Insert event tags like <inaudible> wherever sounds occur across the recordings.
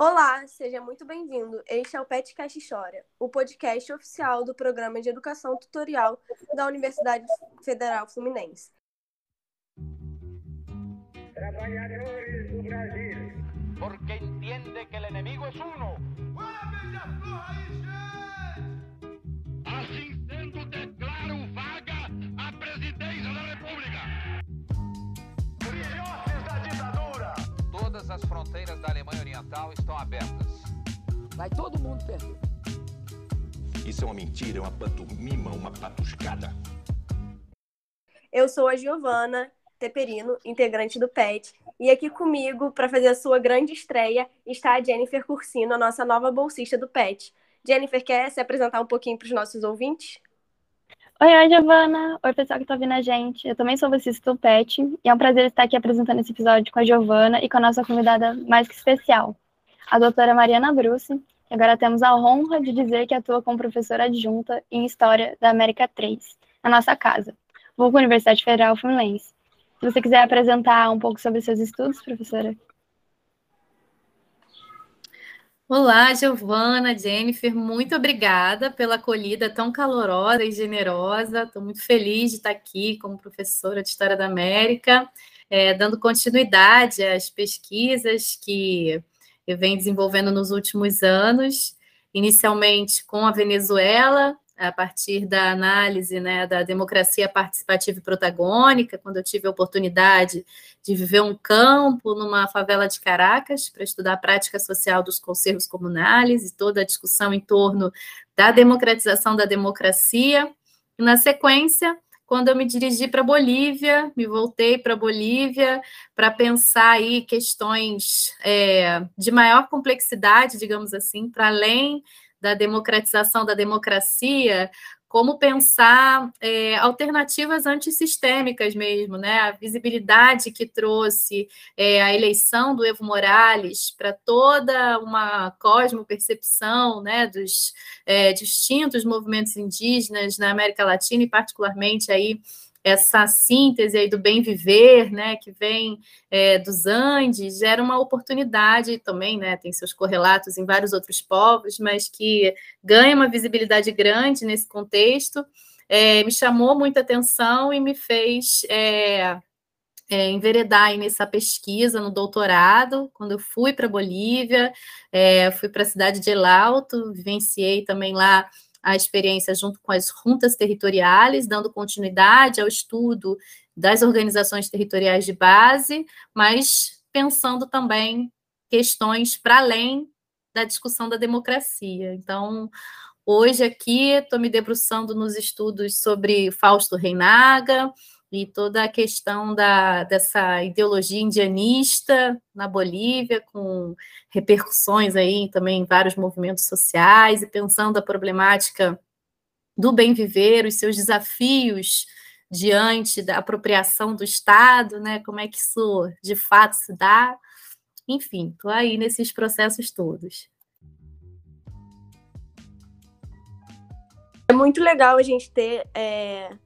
Olá, seja muito bem-vindo. Este é o Petcast História, o podcast oficial do Programa de Educação Tutorial da Universidade Federal Fluminense. Trabalhadores do Brasil, porque entiende que el enemigo es uno. Assim sendo, declaro vaga as fronteiras da Alemanha Oriental estão abertas. Vai todo mundo perder. Isso é uma mentira, é uma pantomima, uma patuscada. Eu sou a Giovana Teperino, integrante do PET, e aqui comigo, para fazer a sua grande estreia, está a Jennifer Cursino, a nossa nova bolsista do PET. Jennifer, quer se apresentar um pouquinho para os nossos ouvintes? Oi, oi, Giovana. Oi, pessoal que está ouvindo a gente. Eu também sou do PET e é um prazer estar aqui apresentando esse episódio com a Giovana e com a nossa convidada mais que especial, a doutora Mariana Bruce, que agora temos a honra de dizer que atua como professora adjunta em História da América 3, na nossa casa, vulgo Universidade Federal Fluminense. Se você quiser apresentar um pouco sobre seus estudos, professora. Olá, Giovana, Jennifer, muito obrigada pela acolhida tão calorosa e generosa. Estou muito feliz de estar aqui como professora de História da América, é, dando continuidade às pesquisas que eu venho desenvolvendo nos últimos anos, inicialmente com a Venezuela, a partir da análise né, da democracia participativa e protagônica, quando eu tive a oportunidade de viver um campo numa favela de Caracas para estudar a prática social dos conselhos comunais e toda a discussão em torno da democratização da democracia. E na sequência, quando eu me dirigi para Bolívia, me voltei para Bolívia para pensar aí questões é, de maior complexidade, digamos assim, para além da democratização da democracia, como pensar é, alternativas antissistêmicas mesmo, né? A visibilidade que trouxe é, a eleição do Evo Morales para toda uma cosmopercepção né, dos é, distintos movimentos indígenas na América Latina e particularmente aí essa síntese aí do bem viver, né, que vem é, dos Andes, gera uma oportunidade também, né, tem seus correlatos em vários outros povos, mas que ganha uma visibilidade grande nesse contexto, é, me chamou muita atenção e me fez é, é, enveredar nessa pesquisa no doutorado, quando eu fui para Bolívia, é, fui para a cidade de El Alto, vivenciei também lá a experiência junto com as juntas territoriais, dando continuidade ao estudo das organizações territoriais de base, mas pensando também questões para além da discussão da democracia. Então, hoje aqui estou me debruçando nos estudos sobre Fausto Reinaga, e toda a questão da, dessa ideologia indianista na Bolívia, com repercussões aí também em vários movimentos sociais, e pensando a problemática do bem viver, os seus desafios diante da apropriação do Estado, né? Como é que isso de fato se dá? Enfim, estou aí nesses processos todos. É muito legal a gente ter é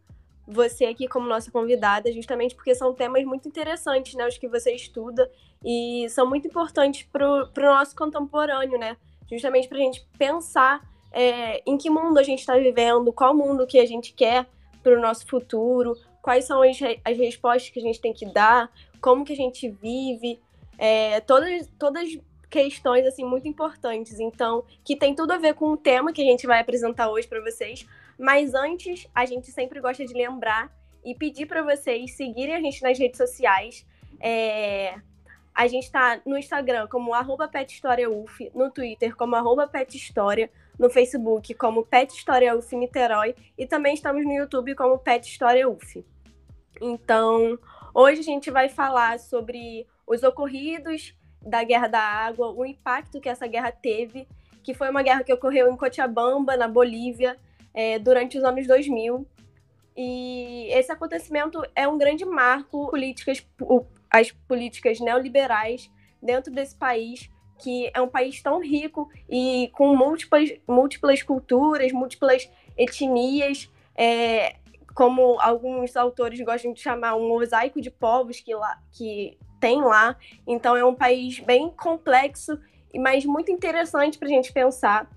você aqui como nossa convidada, justamente porque são temas muito interessantes, né? Os que você estuda e são muito importantes para o nosso contemporâneo, né? Justamente para a gente pensar é, em que mundo a gente está vivendo, qual mundo que a gente quer para o nosso futuro, quais são as, as respostas que a gente tem que dar, como que a gente vive, é, todas, todas questões assim muito importantes, então que tem tudo a ver com o tema que a gente vai apresentar hoje para vocês, mas antes, a gente sempre gosta de lembrar e pedir para vocês seguirem a gente nas redes sociais. É... A gente está no Instagram como arroba no Twitter como arroba no Facebook como Pet Niterói e também estamos no YouTube como Pet História UF. Então, hoje a gente vai falar sobre os ocorridos da Guerra da Água, o impacto que essa guerra teve, que foi uma guerra que ocorreu em Cochabamba, na Bolívia, é, durante os anos 2000. E esse acontecimento é um grande marco políticas, as políticas neoliberais dentro desse país, que é um país tão rico e com múltiplas, múltiplas culturas, múltiplas etnias, é, como alguns autores gostam de chamar um mosaico de povos que, lá, que tem lá. Então é um país bem complexo mas muito interessante para a gente pensar.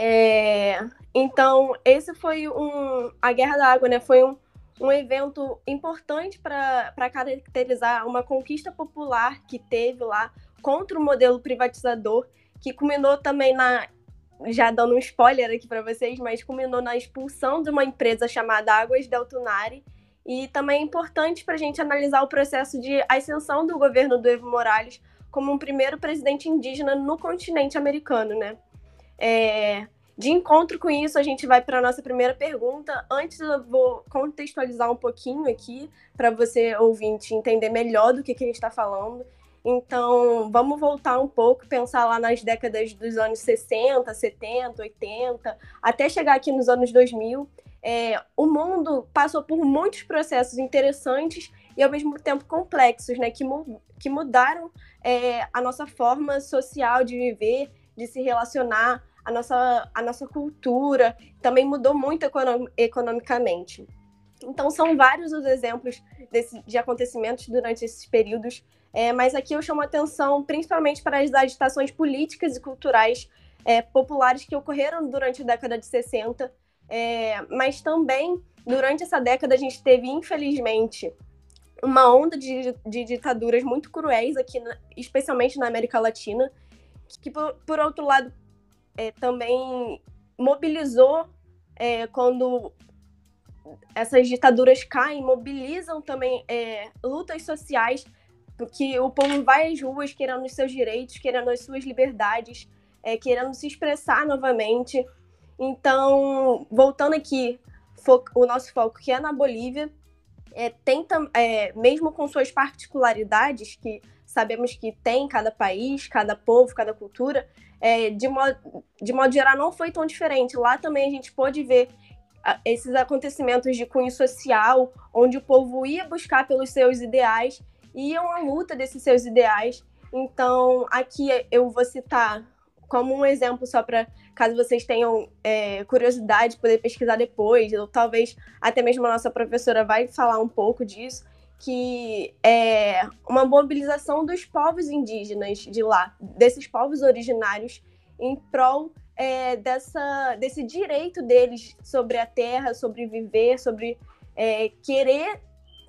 É, então, esse foi um. A Guerra da Água, né? Foi um, um evento importante para caracterizar uma conquista popular que teve lá contra o modelo privatizador, que culminou também na. Já dando um spoiler aqui para vocês, mas culminou na expulsão de uma empresa chamada Águas del Tunari. E também é importante para a gente analisar o processo de ascensão do governo do Evo Morales como um primeiro presidente indígena no continente americano, né? É, de encontro com isso, a gente vai para a nossa primeira pergunta. Antes, eu vou contextualizar um pouquinho aqui, para você, ouvinte, entender melhor do que, que a gente está falando. Então, vamos voltar um pouco, pensar lá nas décadas dos anos 60, 70, 80, até chegar aqui nos anos 2000. É, o mundo passou por muitos processos interessantes e, ao mesmo tempo, complexos, né, que, mu que mudaram é, a nossa forma social de viver, de se relacionar, a nossa, a nossa cultura também mudou muito econom economicamente. Então, são vários os exemplos desse, de acontecimentos durante esses períodos, é, mas aqui eu chamo atenção principalmente para as agitações políticas e culturais é, populares que ocorreram durante a década de 60, é, mas também durante essa década a gente teve, infelizmente, uma onda de, de ditaduras muito cruéis aqui, na, especialmente na América Latina, que, por, por outro lado, é, também mobilizou é, quando essas ditaduras caem, mobilizam também é, lutas sociais, porque o povo vai às ruas querendo os seus direitos, querendo as suas liberdades, é, querendo se expressar novamente. Então, voltando aqui, o nosso foco que é na Bolívia, é, tenta, é, mesmo com suas particularidades, que sabemos que tem cada país, cada povo, cada cultura, é, de, modo, de modo geral, não foi tão diferente. Lá também a gente pôde ver ah, esses acontecimentos de cunho social, onde o povo ia buscar pelos seus ideais, iam à luta desses seus ideais. Então, aqui eu vou citar como um exemplo só para caso vocês tenham é, curiosidade poder pesquisar depois, ou talvez até mesmo a nossa professora vai falar um pouco disso que é uma mobilização dos povos indígenas de lá, desses povos originários, em prol é, dessa, desse direito deles sobre a terra, sobre viver, sobre é, querer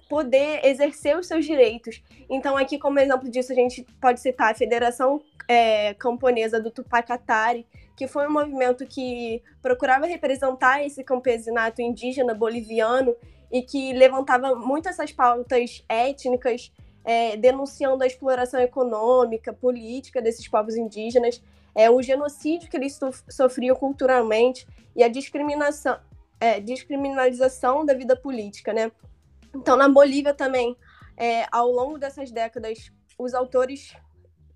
poder exercer os seus direitos. Então, aqui, como exemplo disso, a gente pode citar a Federação é, Camponesa do Tupacatari, que foi um movimento que procurava representar esse campesinato indígena boliviano e que levantava muito essas pautas étnicas, é, denunciando a exploração econômica, política desses povos indígenas, é, o genocídio que eles sofriam culturalmente e a discriminação, é, descriminalização da vida política, né? Então, na Bolívia também, é, ao longo dessas décadas, os autores,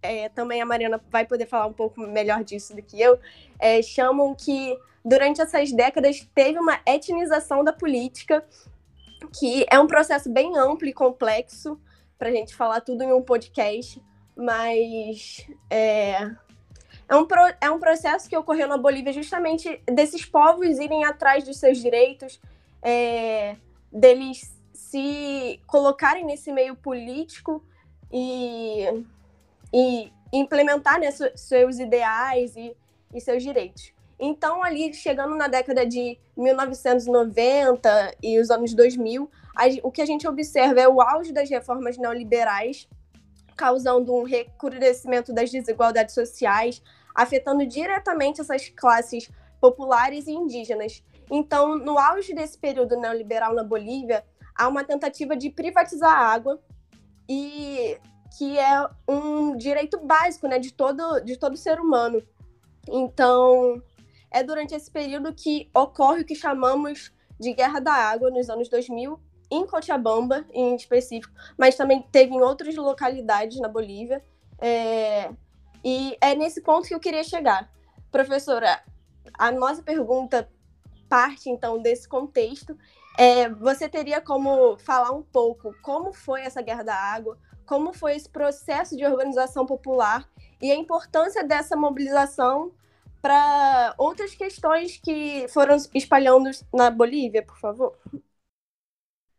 é, também a Mariana vai poder falar um pouco melhor disso do que eu, é, chamam que durante essas décadas teve uma etnização da política que é um processo bem amplo e complexo para a gente falar tudo em um podcast, mas é, é, um pro, é um processo que ocorreu na Bolívia justamente desses povos irem atrás dos seus direitos, é, deles se colocarem nesse meio político e, e implementar né, seus ideais e, e seus direitos. Então, ali, chegando na década de 1990 e os anos 2000, o que a gente observa é o auge das reformas neoliberais, causando um recrudescimento das desigualdades sociais, afetando diretamente essas classes populares e indígenas. Então, no auge desse período neoliberal na Bolívia, há uma tentativa de privatizar a água e que é um direito básico, né, de todo de todo ser humano. Então, é durante esse período que ocorre o que chamamos de Guerra da Água, nos anos 2000, em Cochabamba, em específico, mas também teve em outras localidades na Bolívia. É... E é nesse ponto que eu queria chegar. Professora, a nossa pergunta parte, então, desse contexto. É, você teria como falar um pouco como foi essa Guerra da Água, como foi esse processo de organização popular e a importância dessa mobilização para outras questões que foram espalhando na Bolívia, por favor.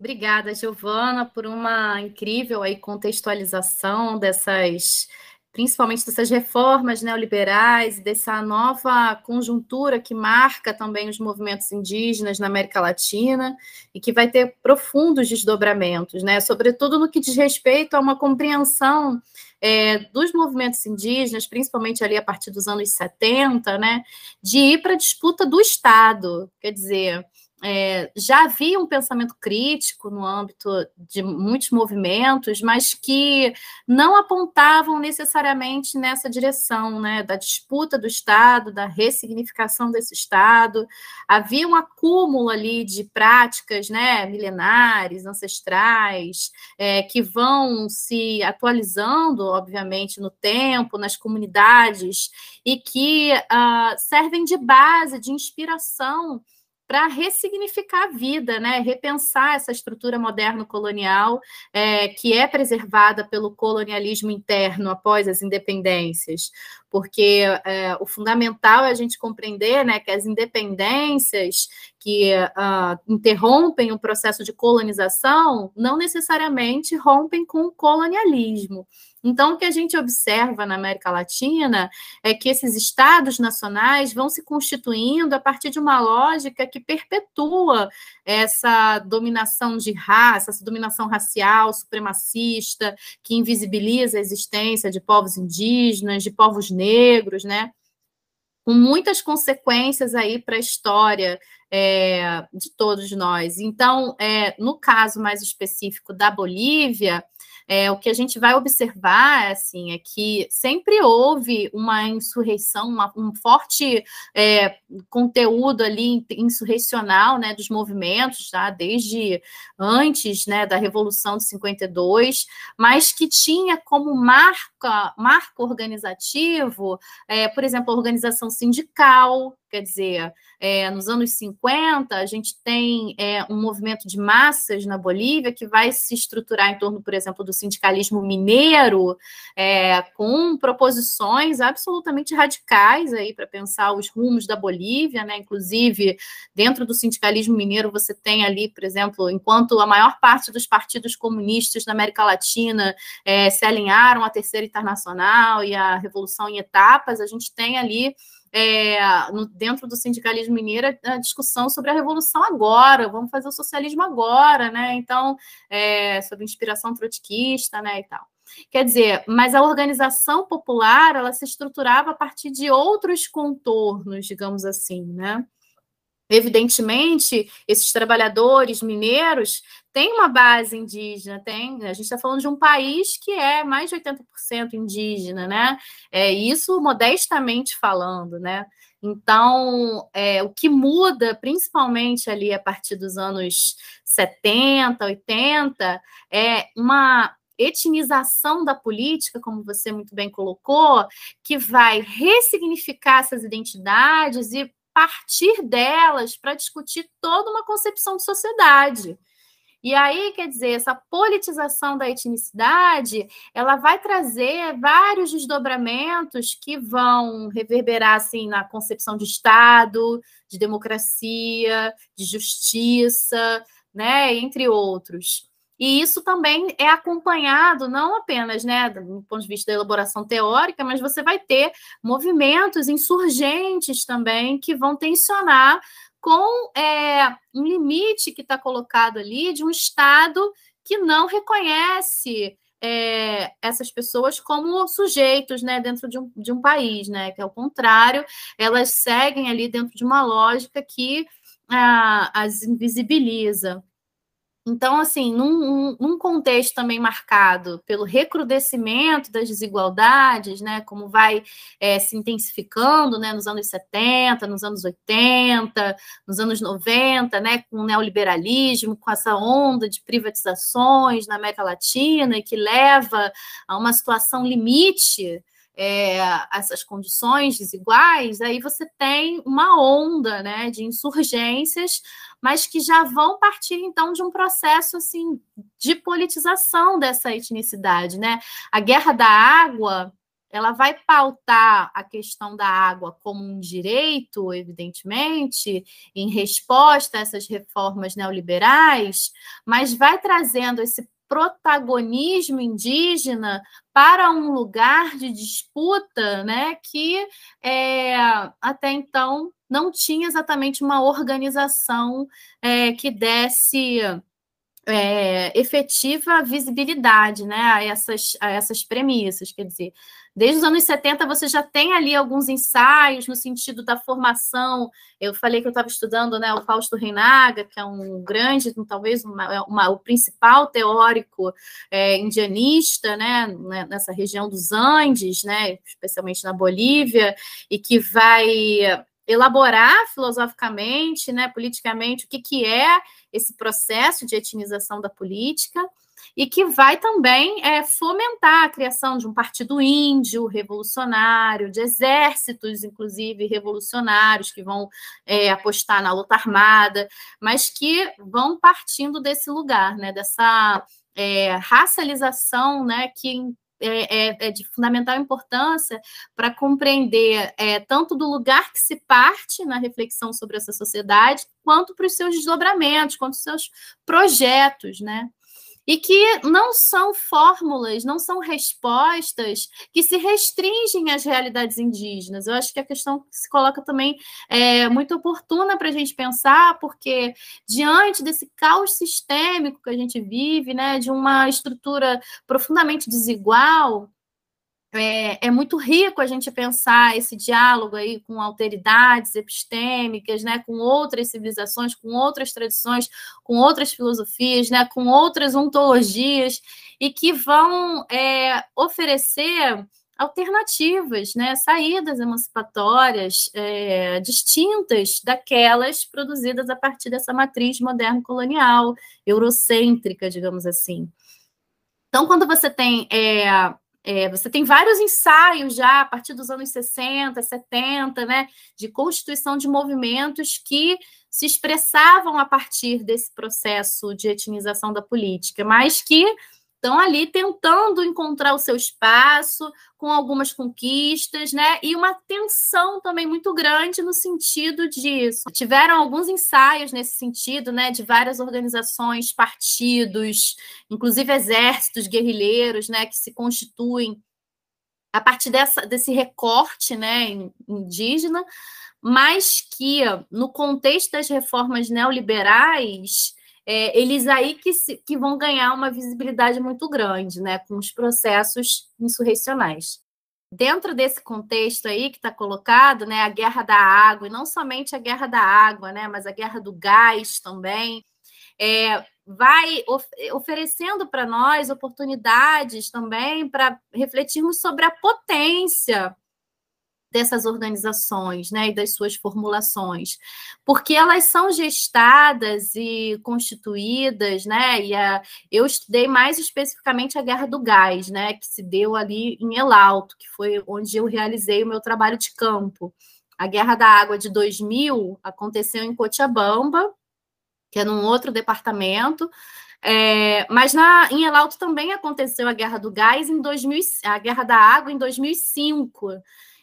Obrigada, Giovana, por uma incrível aí contextualização dessas principalmente dessas reformas neoliberais, dessa nova conjuntura que marca também os movimentos indígenas na América Latina e que vai ter profundos desdobramentos, né? Sobretudo no que diz respeito a uma compreensão é, dos movimentos indígenas, principalmente ali a partir dos anos 70, né? De ir para a disputa do Estado, quer dizer é, já havia um pensamento crítico no âmbito de muitos movimentos, mas que não apontavam necessariamente nessa direção, né, da disputa do Estado, da ressignificação desse Estado. Havia um acúmulo ali de práticas, né, milenares, ancestrais, é, que vão se atualizando, obviamente, no tempo, nas comunidades, e que uh, servem de base, de inspiração para ressignificar a vida, né? repensar essa estrutura moderno-colonial é, que é preservada pelo colonialismo interno após as independências, porque é, o fundamental é a gente compreender né, que as independências que uh, interrompem o processo de colonização não necessariamente rompem com o colonialismo. Então, o que a gente observa na América Latina é que esses estados nacionais vão se constituindo a partir de uma lógica que perpetua essa dominação de raça, essa dominação racial, supremacista, que invisibiliza a existência de povos indígenas, de povos negros, né? Com muitas consequências aí para a história é, de todos nós. Então, é, no caso mais específico da Bolívia, é, o que a gente vai observar assim, é que sempre houve uma insurreição, uma, um forte é, conteúdo ali insurrecional né, dos movimentos, tá? desde antes né, da Revolução de 52, mas que tinha como marca, marco organizativo, é, por exemplo, a organização sindical, quer dizer, é, nos anos 50, a gente tem é, um movimento de massas na Bolívia que vai se estruturar em torno, por exemplo, do sindicalismo mineiro, é, com proposições absolutamente radicais aí para pensar os rumos da Bolívia, né? Inclusive, dentro do sindicalismo mineiro, você tem ali, por exemplo, enquanto a maior parte dos partidos comunistas na América Latina é, se alinharam à Terceira Internacional e à Revolução em etapas, a gente tem ali é, no, dentro do sindicalismo mineiro a discussão sobre a revolução agora, vamos fazer o socialismo agora, né? Então, é, sobre inspiração trotskista, né, e tal. Quer dizer, mas a organização popular ela se estruturava a partir de outros contornos, digamos assim, né? Evidentemente, esses trabalhadores mineiros têm uma base indígena, tem. A gente está falando de um país que é mais de 80% indígena, né? É isso modestamente falando, né? Então, é, o que muda, principalmente ali a partir dos anos 70, 80, é uma etnização da política, como você muito bem colocou, que vai ressignificar essas identidades e partir delas para discutir toda uma concepção de sociedade. E aí, quer dizer, essa politização da etnicidade, ela vai trazer vários desdobramentos que vão reverberar assim na concepção de Estado, de democracia, de justiça, né, entre outros. E isso também é acompanhado não apenas, né, do ponto de vista da elaboração teórica, mas você vai ter movimentos insurgentes também que vão tensionar com é, um limite que está colocado ali de um Estado que não reconhece é, essas pessoas como sujeitos né, dentro de um, de um país, né? Que ao contrário, elas seguem ali dentro de uma lógica que ah, as invisibiliza. Então, assim, num, num, contexto também marcado pelo recrudescimento das desigualdades, né, como vai é, se intensificando né, nos anos 70, nos anos 80, nos anos 90, né, com o neoliberalismo, com essa onda de privatizações na América Latina, que leva a uma situação limite é, essas condições desiguais, aí você tem uma onda né, de insurgências mas que já vão partir então de um processo assim de politização dessa etnicidade, né? A guerra da água, ela vai pautar a questão da água como um direito, evidentemente, em resposta a essas reformas neoliberais, mas vai trazendo esse protagonismo indígena para um lugar de disputa, né, que é, até então não tinha exatamente uma organização é, que desse é, efetiva visibilidade né, a, essas, a essas premissas. Quer dizer, desde os anos 70 você já tem ali alguns ensaios no sentido da formação. Eu falei que eu estava estudando né, o Fausto Reinaga, que é um grande, talvez uma, uma, o principal teórico é, indianista né, né, nessa região dos Andes, né, especialmente na Bolívia, e que vai elaborar filosoficamente, né, politicamente, o que, que é esse processo de etnização da política e que vai também é, fomentar a criação de um partido índio revolucionário, de exércitos, inclusive revolucionários, que vão é, apostar na luta armada, mas que vão partindo desse lugar, né, dessa é, racialização né, que é, é, é, de fundamental importância para compreender é, tanto do lugar que se parte na reflexão sobre essa sociedade, quanto para os seus desdobramentos, quanto os seus projetos, né? E que não são fórmulas, não são respostas que se restringem às realidades indígenas. Eu acho que a questão se coloca também é muito oportuna para a gente pensar, porque diante desse caos sistêmico que a gente vive, né, de uma estrutura profundamente desigual, é, é, muito rico a gente pensar esse diálogo aí com alteridades epistêmicas, né, com outras civilizações, com outras tradições, com outras filosofias, né, com outras ontologias, e que vão é, oferecer alternativas, né, saídas emancipatórias é, distintas daquelas produzidas a partir dessa matriz moderno-colonial, eurocêntrica, digamos assim. Então, quando você tem é, é, você tem vários ensaios já a partir dos anos 60, 70, né, de constituição de movimentos que se expressavam a partir desse processo de etnização da política, mas que estão ali tentando encontrar o seu espaço, com algumas conquistas, né? E uma tensão também muito grande no sentido disso. Tiveram alguns ensaios nesse sentido, né? De várias organizações, partidos, inclusive exércitos guerrilheiros, né? Que se constituem a partir dessa, desse recorte, né? Indígena, mas que no contexto das reformas neoliberais é, eles aí que, se, que vão ganhar uma visibilidade muito grande, né, com os processos insurrecionais. Dentro desse contexto aí que está colocado, né, a guerra da água, e não somente a guerra da água, né, mas a guerra do gás também, é, vai of oferecendo para nós oportunidades também para refletirmos sobre a potência dessas organizações né, e das suas formulações, porque elas são gestadas e constituídas, né? E a, eu estudei mais especificamente a Guerra do Gás, né, que se deu ali em El Alto, que foi onde eu realizei o meu trabalho de campo. A Guerra da Água de 2000 aconteceu em Cochabamba, que é num outro departamento, é, mas na, em El Alto também aconteceu a Guerra do Gás em 2000, a Guerra da Água em 2005.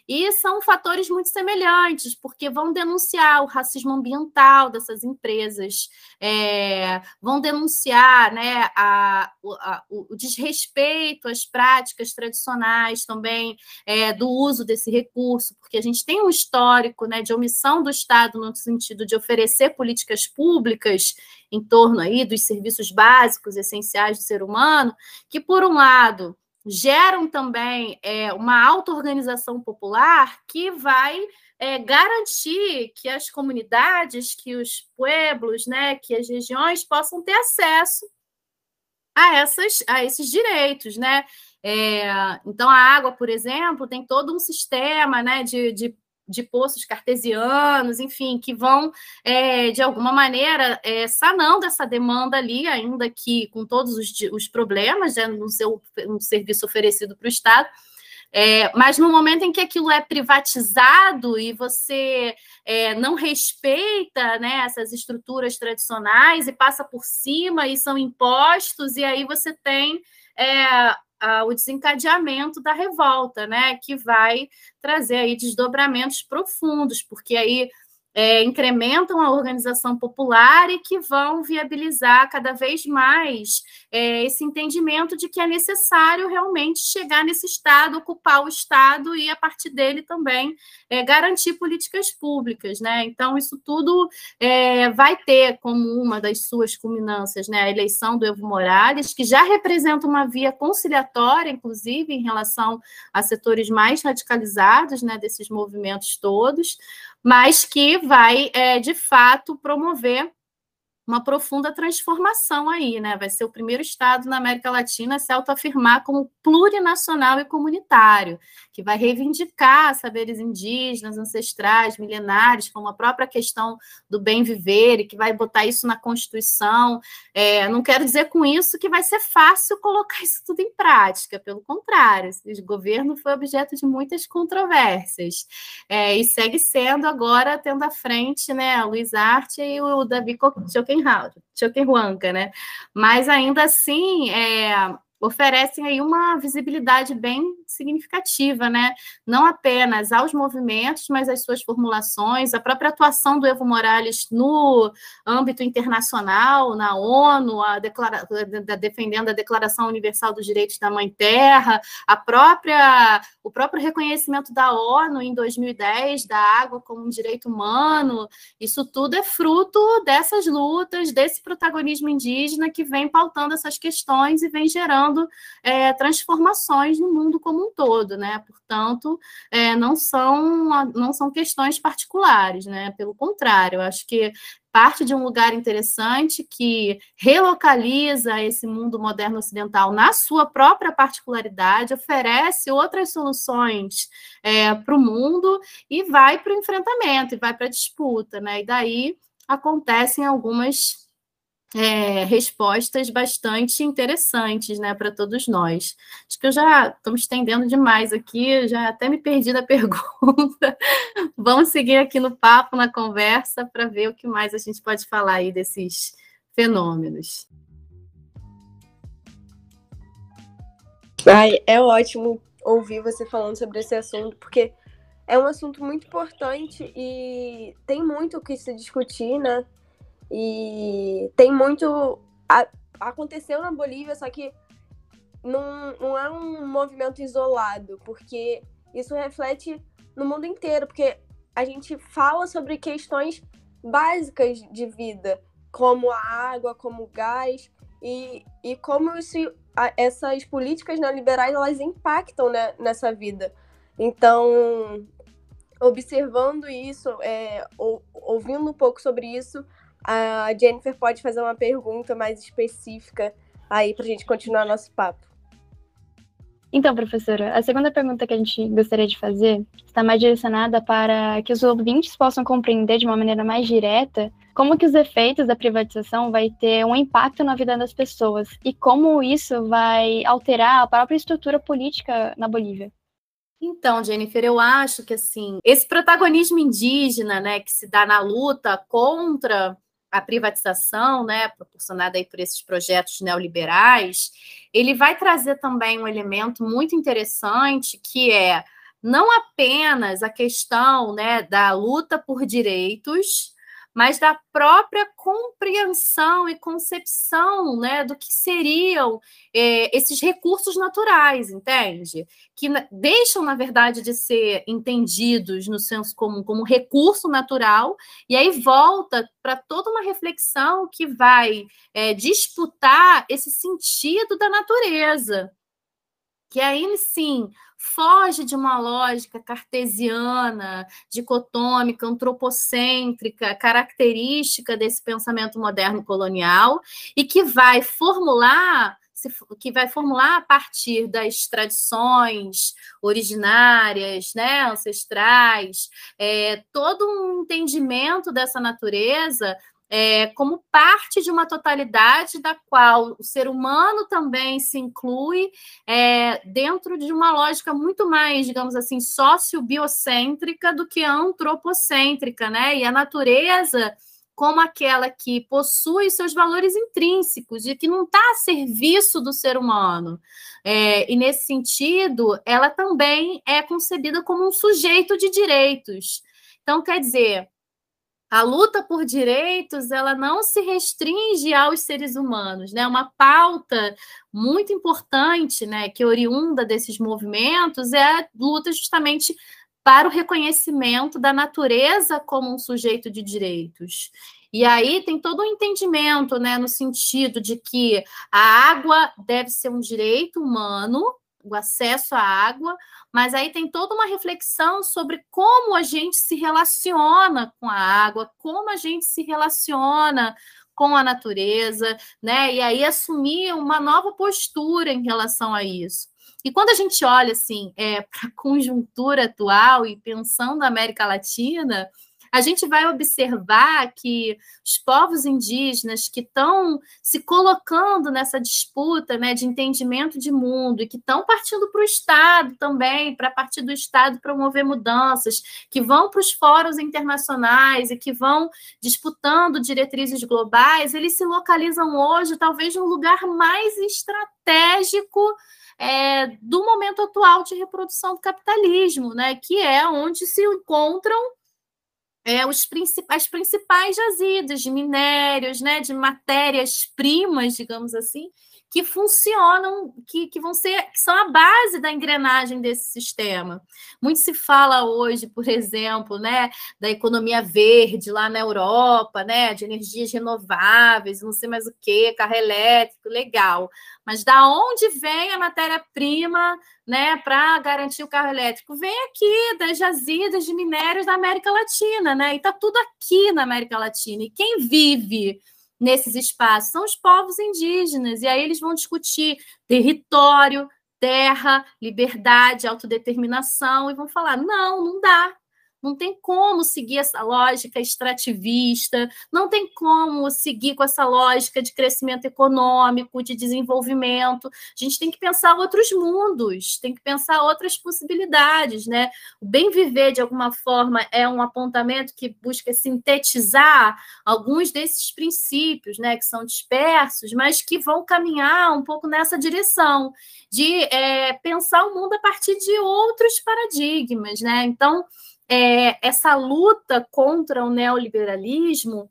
E são fatores muito semelhantes, porque vão denunciar o racismo ambiental dessas empresas, é, vão denunciar né, a, a, o desrespeito às práticas tradicionais também é, do uso desse recurso, porque a gente tem um histórico né, de omissão do Estado no sentido de oferecer políticas públicas em torno aí dos serviços básicos, essenciais do ser humano, que, por um lado, geram também é, uma auto-organização popular que vai é, garantir que as comunidades, que os pueblos, né, que as regiões possam ter acesso a, essas, a esses direitos, né? É, então, a água, por exemplo, tem todo um sistema né, de, de de poços cartesianos, enfim, que vão, é, de alguma maneira, é, sanando essa demanda ali, ainda que com todos os, os problemas né, no seu no serviço oferecido para o Estado. É, mas no momento em que aquilo é privatizado e você é, não respeita né, essas estruturas tradicionais e passa por cima e são impostos, e aí você tem é, o desencadeamento da revolta, né? Que vai trazer aí desdobramentos profundos, porque aí é, incrementam a organização popular e que vão viabilizar cada vez mais é, esse entendimento de que é necessário realmente chegar nesse Estado, ocupar o Estado e, a partir dele, também é, garantir políticas públicas. Né? Então, isso tudo é, vai ter como uma das suas culminâncias né, a eleição do Evo Morales, que já representa uma via conciliatória, inclusive, em relação a setores mais radicalizados né, desses movimentos todos mas que vai, é, de fato, promover uma profunda transformação aí, né? Vai ser o primeiro estado na América Latina a se autoafirmar como plurinacional e comunitário, que vai reivindicar saberes indígenas, ancestrais, milenares, como a própria questão do bem viver, e que vai botar isso na Constituição. É, não quero dizer com isso que vai ser fácil colocar isso tudo em prática, pelo contrário, esse governo foi objeto de muitas controvérsias, é, e segue sendo agora, tendo à frente né, o Luiz Arte e o Davi Choquenhuanca, né? Mas ainda assim, é, oferecem aí uma visibilidade bem significativa, né? Não apenas aos movimentos, mas às suas formulações, a própria atuação do Evo Morales no âmbito internacional, na ONU, a declara... defendendo a Declaração Universal dos Direitos da Mãe Terra, a própria o próprio reconhecimento da ONU em 2010 da água como um direito humano. Isso tudo é fruto dessas lutas, desse protagonismo indígena que vem pautando essas questões e vem gerando é, transformações no mundo como um todo, né? Portanto, é, não, são, não são questões particulares, né? Pelo contrário, acho que parte de um lugar interessante que relocaliza esse mundo moderno ocidental na sua própria particularidade, oferece outras soluções é, para o mundo e vai para o enfrentamento, e vai para a disputa, né? E daí acontecem algumas é, respostas bastante interessantes, né, para todos nós. Acho que eu já estou me estendendo demais aqui, já até me perdi da <laughs> pergunta. Vamos seguir aqui no papo, na conversa, para ver o que mais a gente pode falar aí desses fenômenos. Ai, é ótimo ouvir você falando sobre esse assunto, porque é um assunto muito importante e tem muito o que se discutir, né? E tem muito. A, aconteceu na Bolívia, só que não, não é um movimento isolado, porque isso reflete no mundo inteiro, porque a gente fala sobre questões básicas de vida, como a água, como o gás, e, e como isso, essas políticas neoliberais elas impactam né, nessa vida. Então, observando isso, é, ou, ouvindo um pouco sobre isso, a Jennifer pode fazer uma pergunta mais específica aí para a gente continuar nosso papo. Então, professora, a segunda pergunta que a gente gostaria de fazer está mais direcionada para que os ouvintes possam compreender de uma maneira mais direta como que os efeitos da privatização vai ter um impacto na vida das pessoas e como isso vai alterar a própria estrutura política na Bolívia. Então, Jennifer, eu acho que assim, esse protagonismo indígena, né, que se dá na luta contra a privatização, né, proporcionada aí por esses projetos neoliberais, ele vai trazer também um elemento muito interessante que é não apenas a questão, né, da luta por direitos, mas da própria compreensão e concepção né, do que seriam é, esses recursos naturais, entende? Que deixam, na verdade, de ser entendidos no senso comum como recurso natural, e aí volta para toda uma reflexão que vai é, disputar esse sentido da natureza. Que aí sim foge de uma lógica cartesiana, dicotômica, antropocêntrica, característica desse pensamento moderno colonial e que vai formular que vai formular a partir das tradições originárias, né, ancestrais, é, todo um entendimento dessa natureza é, como parte de uma totalidade da qual o ser humano também se inclui é, dentro de uma lógica muito mais, digamos assim, sociobiocêntrica do que antropocêntrica, né? E a natureza como aquela que possui seus valores intrínsecos e que não está a serviço do ser humano. É, e nesse sentido, ela também é concebida como um sujeito de direitos. Então, quer dizer, a luta por direitos ela não se restringe aos seres humanos, né? Uma pauta muito importante, né, que oriunda desses movimentos é a luta justamente para o reconhecimento da natureza como um sujeito de direitos. E aí tem todo um entendimento, né, no sentido de que a água deve ser um direito humano, o acesso à água, mas aí tem toda uma reflexão sobre como a gente se relaciona com a água, como a gente se relaciona com a natureza, né? E aí assumir uma nova postura em relação a isso. E quando a gente olha assim é, <laughs> para a conjuntura atual e pensando na América Latina, a gente vai observar que os povos indígenas que estão se colocando nessa disputa né, de entendimento de mundo e que estão partindo para o Estado também, para partir do Estado promover mudanças, que vão para os fóruns internacionais e que vão disputando diretrizes globais, eles se localizam hoje talvez num lugar mais estratégico é, do momento atual de reprodução do capitalismo, né, que é onde se encontram é, os principais, as principais jazidas de minérios, né, de matérias-primas, digamos assim, que funcionam, que, que vão ser, que são a base da engrenagem desse sistema. Muito se fala hoje, por exemplo, né, da economia verde lá na Europa, né, de energias renováveis, não sei mais o que, carro elétrico, legal. Mas da onde vem a matéria-prima, né, para garantir o carro elétrico? Vem aqui das jazidas de minérios da América Latina, né? E está tudo aqui na América Latina. E quem vive nesses espaços são os povos indígenas, e aí eles vão discutir território, terra, liberdade, autodeterminação, e vão falar: não, não dá. Não tem como seguir essa lógica extrativista, não tem como seguir com essa lógica de crescimento econômico, de desenvolvimento. A gente tem que pensar outros mundos, tem que pensar outras possibilidades, né? O bem viver, de alguma forma, é um apontamento que busca sintetizar alguns desses princípios, né, que são dispersos, mas que vão caminhar um pouco nessa direção de é, pensar o mundo a partir de outros paradigmas, né? Então, é, essa luta contra o neoliberalismo,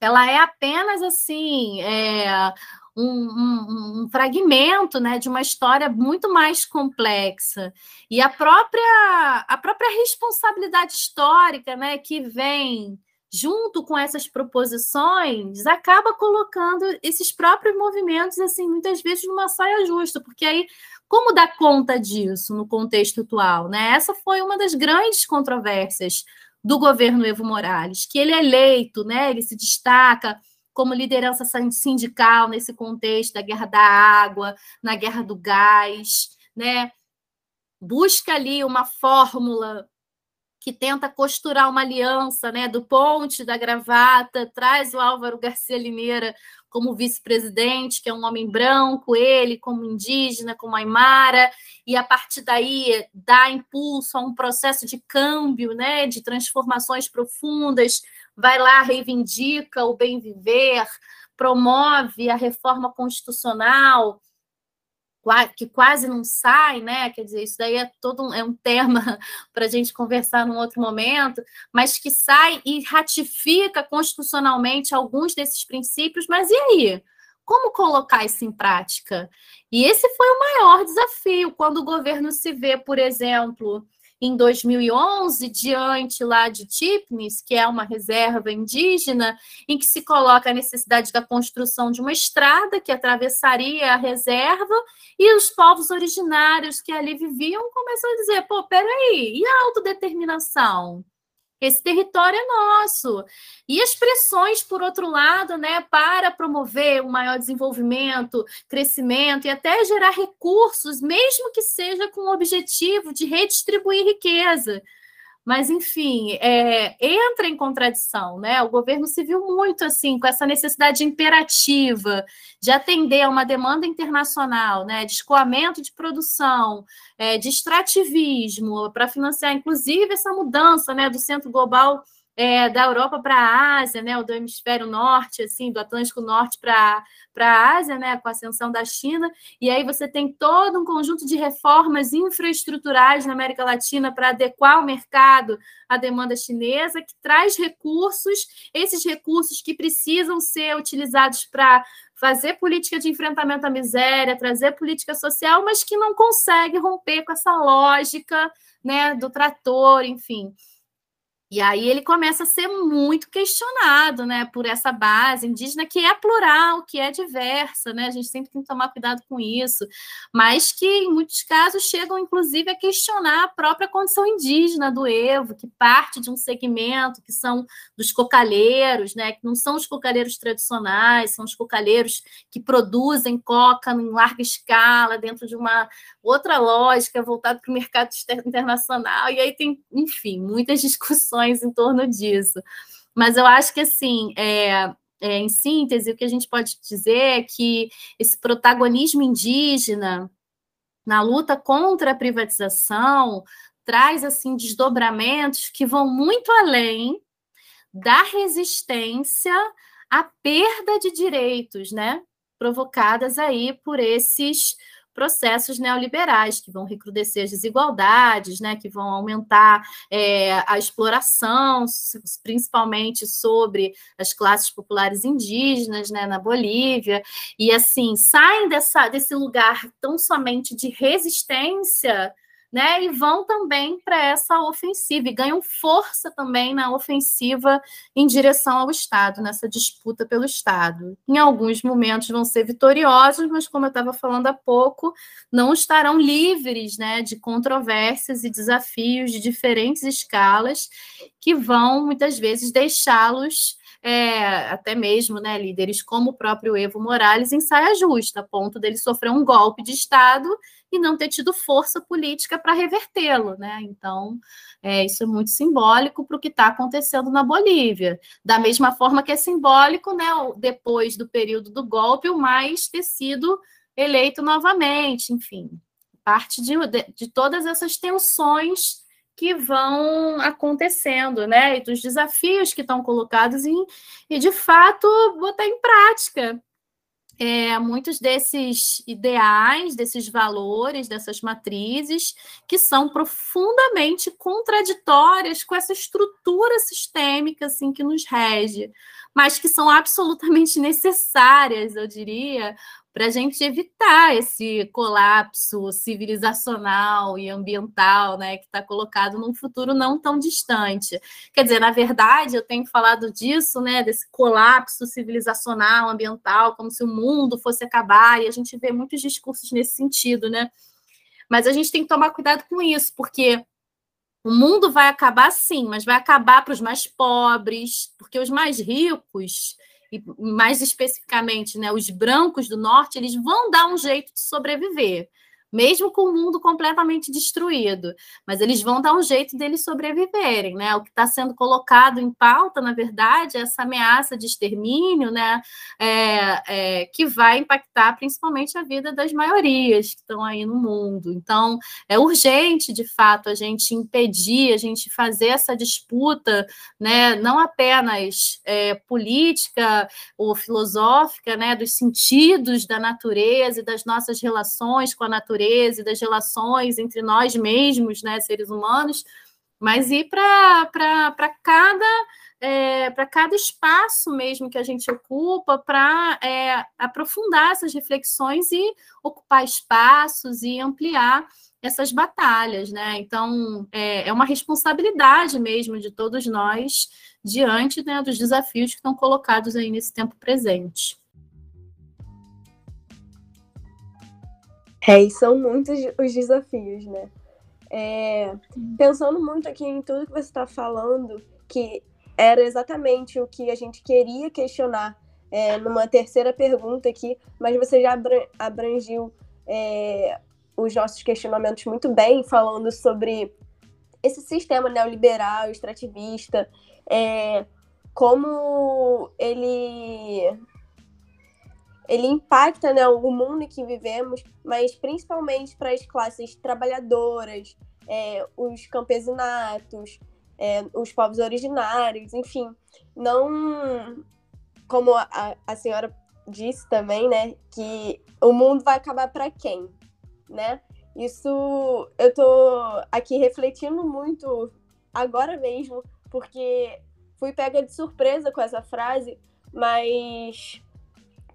ela é apenas assim, é, um, um, um, fragmento né, de uma história muito mais complexa. E a própria, a própria responsabilidade histórica né, que vem junto com essas proposições, acaba colocando esses próprios movimentos, assim, muitas vezes numa saia justa, porque aí como dar conta disso no contexto atual? Né? Essa foi uma das grandes controvérsias do governo Evo Morales, que ele é eleito, né? ele se destaca como liderança sindical nesse contexto da guerra da água, na guerra do gás, né? busca ali uma fórmula que tenta costurar uma aliança né, do Ponte, da Gravata, traz o Álvaro Garcia Lineira como vice-presidente, que é um homem branco, ele como indígena, como Aymara, e a partir daí dá impulso a um processo de câmbio, né, de transformações profundas, vai lá, reivindica o bem viver, promove a reforma constitucional, que quase não sai, né? Quer dizer, isso daí é todo um, é um tema <laughs> para a gente conversar num outro momento, mas que sai e ratifica constitucionalmente alguns desses princípios, mas e aí? Como colocar isso em prática? E esse foi o maior desafio quando o governo se vê, por exemplo, em 2011, diante lá de Tipnis, que é uma reserva indígena, em que se coloca a necessidade da construção de uma estrada que atravessaria a reserva, e os povos originários que ali viviam começam a dizer: pô, peraí, e a autodeterminação? Esse território é nosso. E as pressões, por outro lado, né, para promover um maior desenvolvimento, crescimento e até gerar recursos, mesmo que seja com o objetivo de redistribuir riqueza. Mas, enfim, é, entra em contradição, né? O governo se viu muito assim, com essa necessidade imperativa de atender a uma demanda internacional, né? De escoamento de produção, é, de extrativismo, para financiar, inclusive, essa mudança né, do centro global é, da Europa para a Ásia, né, ou do hemisfério norte, assim, do Atlântico Norte para a Ásia, né, com a ascensão da China, e aí você tem todo um conjunto de reformas infraestruturais na América Latina para adequar o mercado à demanda chinesa, que traz recursos, esses recursos que precisam ser utilizados para fazer política de enfrentamento à miséria, trazer política social, mas que não consegue romper com essa lógica né, do trator, enfim. E aí ele começa a ser muito questionado, né, por essa base indígena que é plural, que é diversa, né? A gente sempre tem que tomar cuidado com isso, mas que em muitos casos chegam inclusive a questionar a própria condição indígena do Evo, que parte de um segmento que são dos cocalheiros, né, que não são os cocalheiros tradicionais, são os cocalheiros que produzem coca em larga escala dentro de uma outra lógica voltada para o mercado internacional. E aí tem, enfim, muitas discussões em torno disso. Mas eu acho que, assim, é, é, em síntese, o que a gente pode dizer é que esse protagonismo indígena na luta contra a privatização traz assim desdobramentos que vão muito além da resistência à perda de direitos, né, provocadas aí por esses processos neoliberais que vão recrudescer as desigualdades, né, que vão aumentar é, a exploração, principalmente sobre as classes populares indígenas, né, na Bolívia, e assim saem dessa, desse lugar tão somente de resistência né? E vão também para essa ofensiva e ganham força também na ofensiva em direção ao Estado, nessa disputa pelo Estado. Em alguns momentos vão ser vitoriosos, mas como eu estava falando há pouco, não estarão livres, né, de controvérsias e desafios de diferentes escalas que vão muitas vezes deixá-los é, até mesmo né, líderes como o próprio Evo Morales em saia justa, a ponto dele sofrer um golpe de Estado e não ter tido força política para revertê-lo. Né? Então, é, isso é muito simbólico para o que está acontecendo na Bolívia. Da mesma forma que é simbólico, né, depois do período do golpe, o mais ter sido eleito novamente, enfim, parte de, de, todas essas tensões que vão acontecendo, né? E dos desafios que estão colocados em, e de fato botar em prática é, muitos desses ideais, desses valores, dessas matrizes, que são profundamente contraditórias com essa estrutura sistêmica assim, que nos rege, mas que são absolutamente <laughs> necessárias, eu diria, para a gente evitar esse colapso civilizacional e ambiental, né, que está colocado num futuro não tão distante. Quer dizer, na verdade, eu tenho falado disso, né, desse colapso civilizacional, ambiental, como se o mundo fosse acabar, e a gente vê muitos discursos nesse sentido, né? Mas a gente tem que tomar cuidado com isso, porque o mundo vai acabar sim, mas vai acabar para os mais pobres, porque os mais ricos e mais especificamente, né, os brancos do norte, eles vão dar um jeito de sobreviver mesmo com o mundo completamente destruído. Mas eles vão dar um jeito deles sobreviverem, né? O que está sendo colocado em pauta, na verdade, é essa ameaça de extermínio, né? É, é, que vai impactar principalmente a vida das maiorias que estão aí no mundo. Então, é urgente, de fato, a gente impedir, a gente fazer essa disputa, né? Não apenas é, política ou filosófica, né? Dos sentidos da natureza e das nossas relações com a natureza natureza e das relações entre nós mesmos, né, seres humanos, mas ir para cada é, para cada espaço mesmo que a gente ocupa para é, aprofundar essas reflexões e ocupar espaços e ampliar essas batalhas, né? Então é, é uma responsabilidade mesmo de todos nós diante né, dos desafios que estão colocados aí nesse tempo presente. É, e são muitos os desafios, né? É, pensando muito aqui em tudo que você está falando, que era exatamente o que a gente queria questionar é, numa terceira pergunta aqui, mas você já abrangiu é, os nossos questionamentos muito bem, falando sobre esse sistema neoliberal, extrativista, é, como ele ele impacta né, o mundo em que vivemos, mas principalmente para as classes trabalhadoras, é, os campesinatos, é, os povos originários, enfim. Não, como a, a senhora disse também, né, que o mundo vai acabar para quem, né? Isso eu tô aqui refletindo muito agora mesmo, porque fui pega de surpresa com essa frase, mas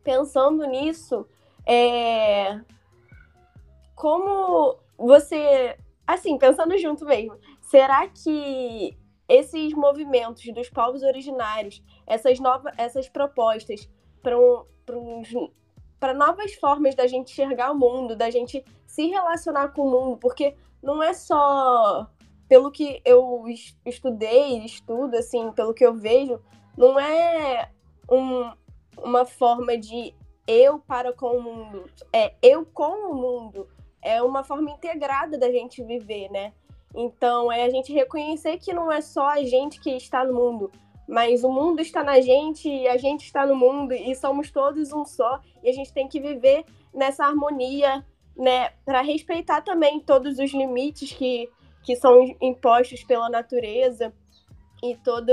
pensando nisso, é... como você, assim, pensando junto mesmo, será que esses movimentos dos povos originários, essas novas, essas propostas para um, para novas formas da gente enxergar o mundo, da gente se relacionar com o mundo, porque não é só pelo que eu estudei, estudo, assim, pelo que eu vejo, não é um, uma forma de eu para com o mundo, é eu com o mundo, é uma forma integrada da gente viver, né? Então, é a gente reconhecer que não é só a gente que está no mundo, mas o mundo está na gente e a gente está no mundo e somos todos um só e a gente tem que viver nessa harmonia, né, para respeitar também todos os limites que, que são impostos pela natureza e todo,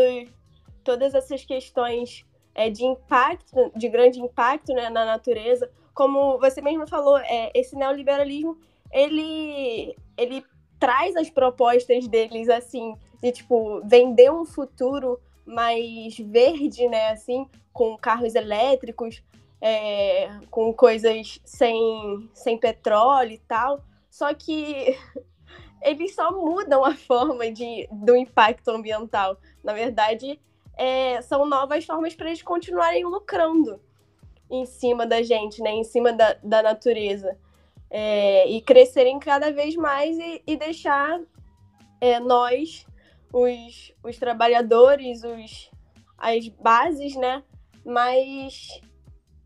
todas essas questões é, de impacto, de grande impacto né, na natureza, como você mesmo falou, é, esse neoliberalismo ele ele traz as propostas deles assim de tipo vender um futuro mais verde, né? Assim, com carros elétricos, é, com coisas sem, sem petróleo e tal. Só que <laughs> eles só mudam a forma de, do impacto ambiental. Na verdade, é, são novas formas para eles continuarem lucrando em cima da gente, né? Em cima da, da natureza. É, e crescerem cada vez mais e, e deixar é, nós os, os trabalhadores, os, as bases, né? Mais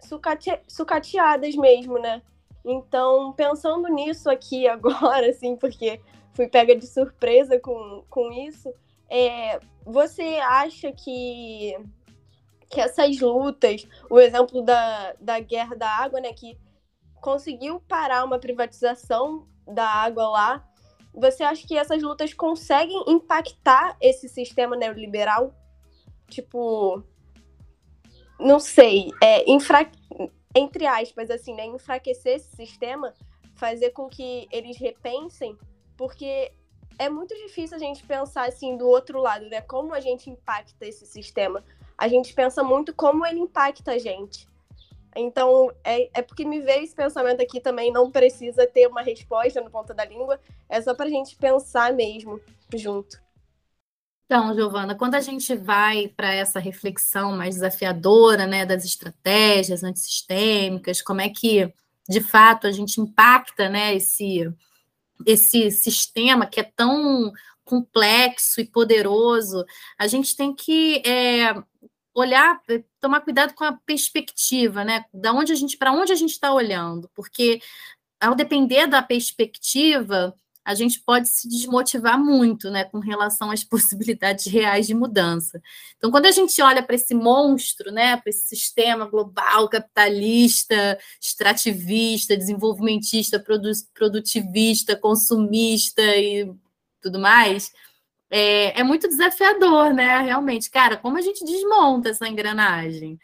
sucate, sucateadas mesmo, né? Então, pensando nisso aqui <laughs> agora, assim, porque fui pega de surpresa com, com isso, é, você acha que, que essas lutas, o exemplo da, da guerra da água, né, que conseguiu parar uma privatização da água lá, você acha que essas lutas conseguem impactar esse sistema neoliberal? Tipo, não sei, é, infra... entre aspas, assim, né? Enfraquecer esse sistema, fazer com que eles repensem, porque é muito difícil a gente pensar assim do outro lado, né? Como a gente impacta esse sistema. A gente pensa muito como ele impacta a gente. Então, é, é porque me veio esse pensamento aqui também, não precisa ter uma resposta no ponta da língua, é só para a gente pensar mesmo junto. Então, Giovana, quando a gente vai para essa reflexão mais desafiadora, né, das estratégias antissistêmicas, como é que, de fato, a gente impacta, né, esse, esse sistema que é tão complexo e poderoso, a gente tem que é, olhar, eh, tomar cuidado com a perspectiva, né? Da onde a gente, para onde a gente está olhando, porque ao depender da perspectiva, a gente pode se desmotivar muito, né, com relação às <laughs> possibilidades reais de mudança. Então, quando a gente olha para esse monstro, né, para esse sistema global capitalista, extrativista, desenvolvimentista, produtivista, consumista e tudo mais, é, é muito desafiador, né? Realmente, cara, como a gente desmonta essa engrenagem?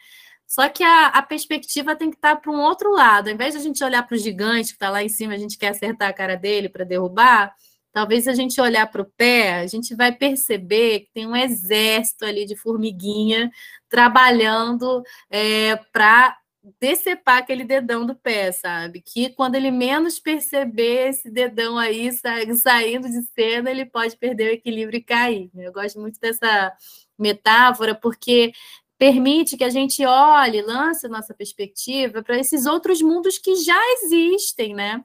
Só que a, a perspectiva tem que estar para um outro lado. Ao invés de a gente olhar para o gigante que está lá em cima, a gente quer acertar a cara dele para derrubar. Talvez a gente olhar para o pé, a gente vai perceber que tem um exército ali de formiguinha trabalhando é, para decepar aquele dedão do pé, sabe? Que quando ele menos perceber esse dedão aí sa saindo de cena, ele pode perder o equilíbrio e cair. Eu gosto muito dessa metáfora, porque permite que a gente olhe, lance nossa perspectiva para esses outros mundos que já existem, né?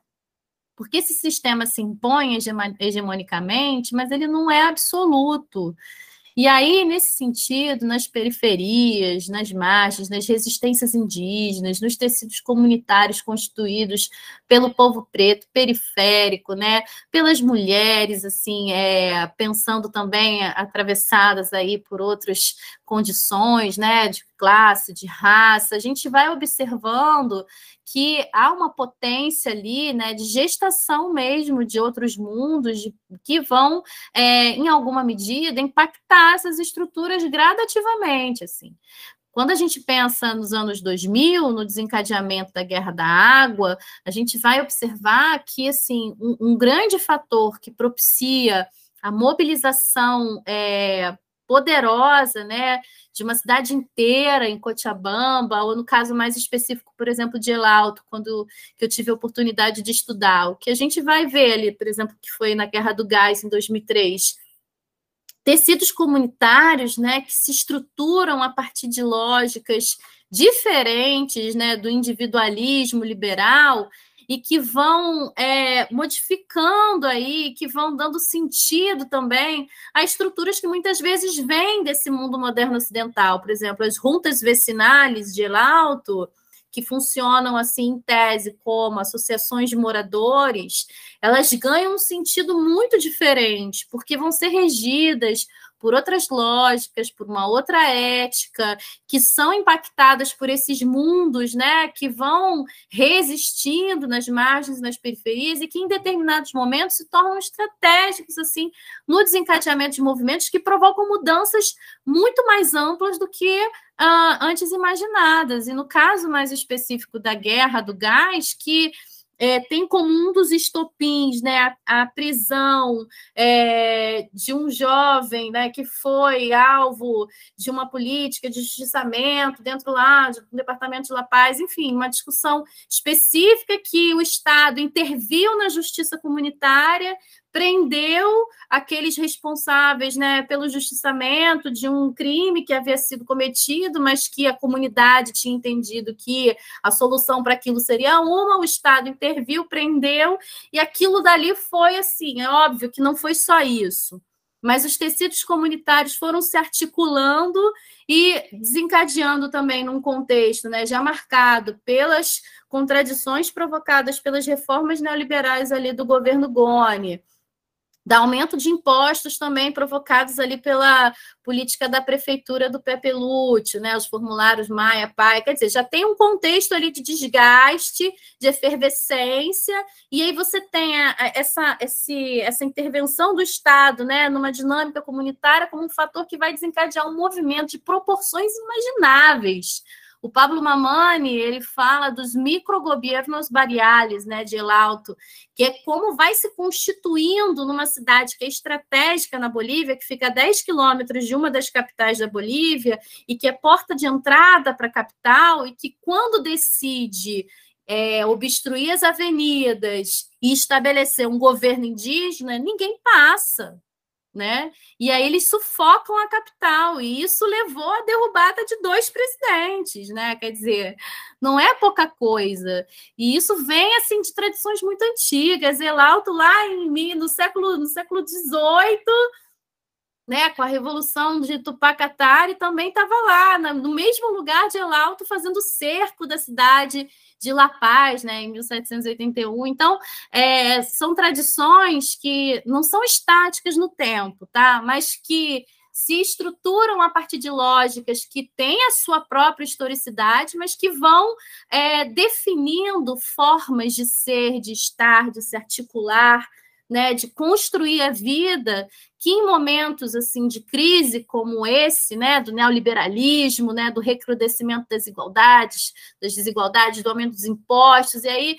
Porque esse sistema se impõe hegemonicamente, mas ele não é absoluto. E aí, nesse sentido, nas periferias, nas margens, nas resistências indígenas, nos tecidos comunitários constituídos pelo povo preto periférico, né, pelas mulheres, assim, é, pensando também atravessadas aí por outras condições, né, de classe, de raça, a gente vai observando que há uma potência ali, né, de gestação mesmo de outros mundos de, que vão, é, em alguma medida, impactar essas estruturas gradativamente, assim. Quando a gente pensa nos anos 2000, no desencadeamento da Guerra da Água, a gente vai observar que assim um, um grande fator que propicia a mobilização é, poderosa, né, de uma cidade inteira em Cochabamba, ou no caso mais específico, por exemplo, de El Alto, quando que eu tive a oportunidade de estudar. O que a gente vai ver ali, por exemplo, que foi na Guerra do Gás em 2003, tecidos comunitários, né, que se estruturam a partir de lógicas diferentes, né, do individualismo liberal e que vão é, modificando aí, que vão dando sentido também a estruturas que muitas vezes vêm desse mundo moderno ocidental. Por exemplo, as juntas vecinais de El Alto, que funcionam assim em tese como associações de moradores, elas ganham um sentido muito diferente, porque vão ser regidas por outras lógicas, por uma outra ética, que são impactadas por esses mundos, né, que vão resistindo nas margens, nas periferias e que em determinados momentos se tornam estratégicos assim no desencadeamento de movimentos que provocam mudanças muito mais amplas do que uh, antes imaginadas. E no caso mais específico da guerra do gás, que é, tem como um dos estopins né, a, a prisão é, de um jovem né, que foi alvo de uma política de justiçamento dentro lá do Departamento de La Paz, enfim, uma discussão específica que o Estado interviu na justiça comunitária prendeu aqueles responsáveis né, pelo justiçamento de um crime que havia sido cometido, mas que a comunidade tinha entendido que a solução para aquilo seria uma, o Estado interviu, prendeu, e aquilo dali foi assim, é óbvio que não foi só isso. Mas os tecidos comunitários foram se articulando e desencadeando também num contexto né, já marcado pelas contradições provocadas pelas reformas neoliberais ali do governo Goni, da aumento de impostos também provocados ali pela política da prefeitura do Pepe Lúcio, né, os formulários Maia, Pai, quer dizer, já tem um contexto ali de desgaste, de efervescência, e aí você tem a, a, essa, esse, essa intervenção do Estado, né, numa dinâmica comunitária como um fator que vai desencadear um movimento de proporções imagináveis, o Pablo Mamani, ele fala dos microgovernos barriales, né, de El Alto, que é como vai se constituindo numa cidade que é estratégica na Bolívia, que fica a 10 quilômetros de uma das capitais da Bolívia e que é porta de entrada para a capital e que quando decide é, obstruir as avenidas e estabelecer um governo indígena, ninguém passa né? E aí eles sufocam a capital, e isso levou à derrubada de dois presidentes, né? Quer dizer, não é pouca coisa. E isso vem assim de tradições muito antigas. Elalto lá em no século no século XVIII, né? Com a revolução de Tupacatari também estava lá no mesmo lugar de Elalto fazendo cerco da cidade de La Paz, né, em 1781. Então, é, são tradições que não são estáticas no tempo, tá? Mas que se estruturam a partir de lógicas que têm a sua própria historicidade, mas que vão é, definindo formas de ser, de estar, de se articular, né, de construir a vida, que em momentos assim de crise como esse, né, do neoliberalismo, né, do recrudescimento das desigualdades, das desigualdades, do aumento dos impostos, e aí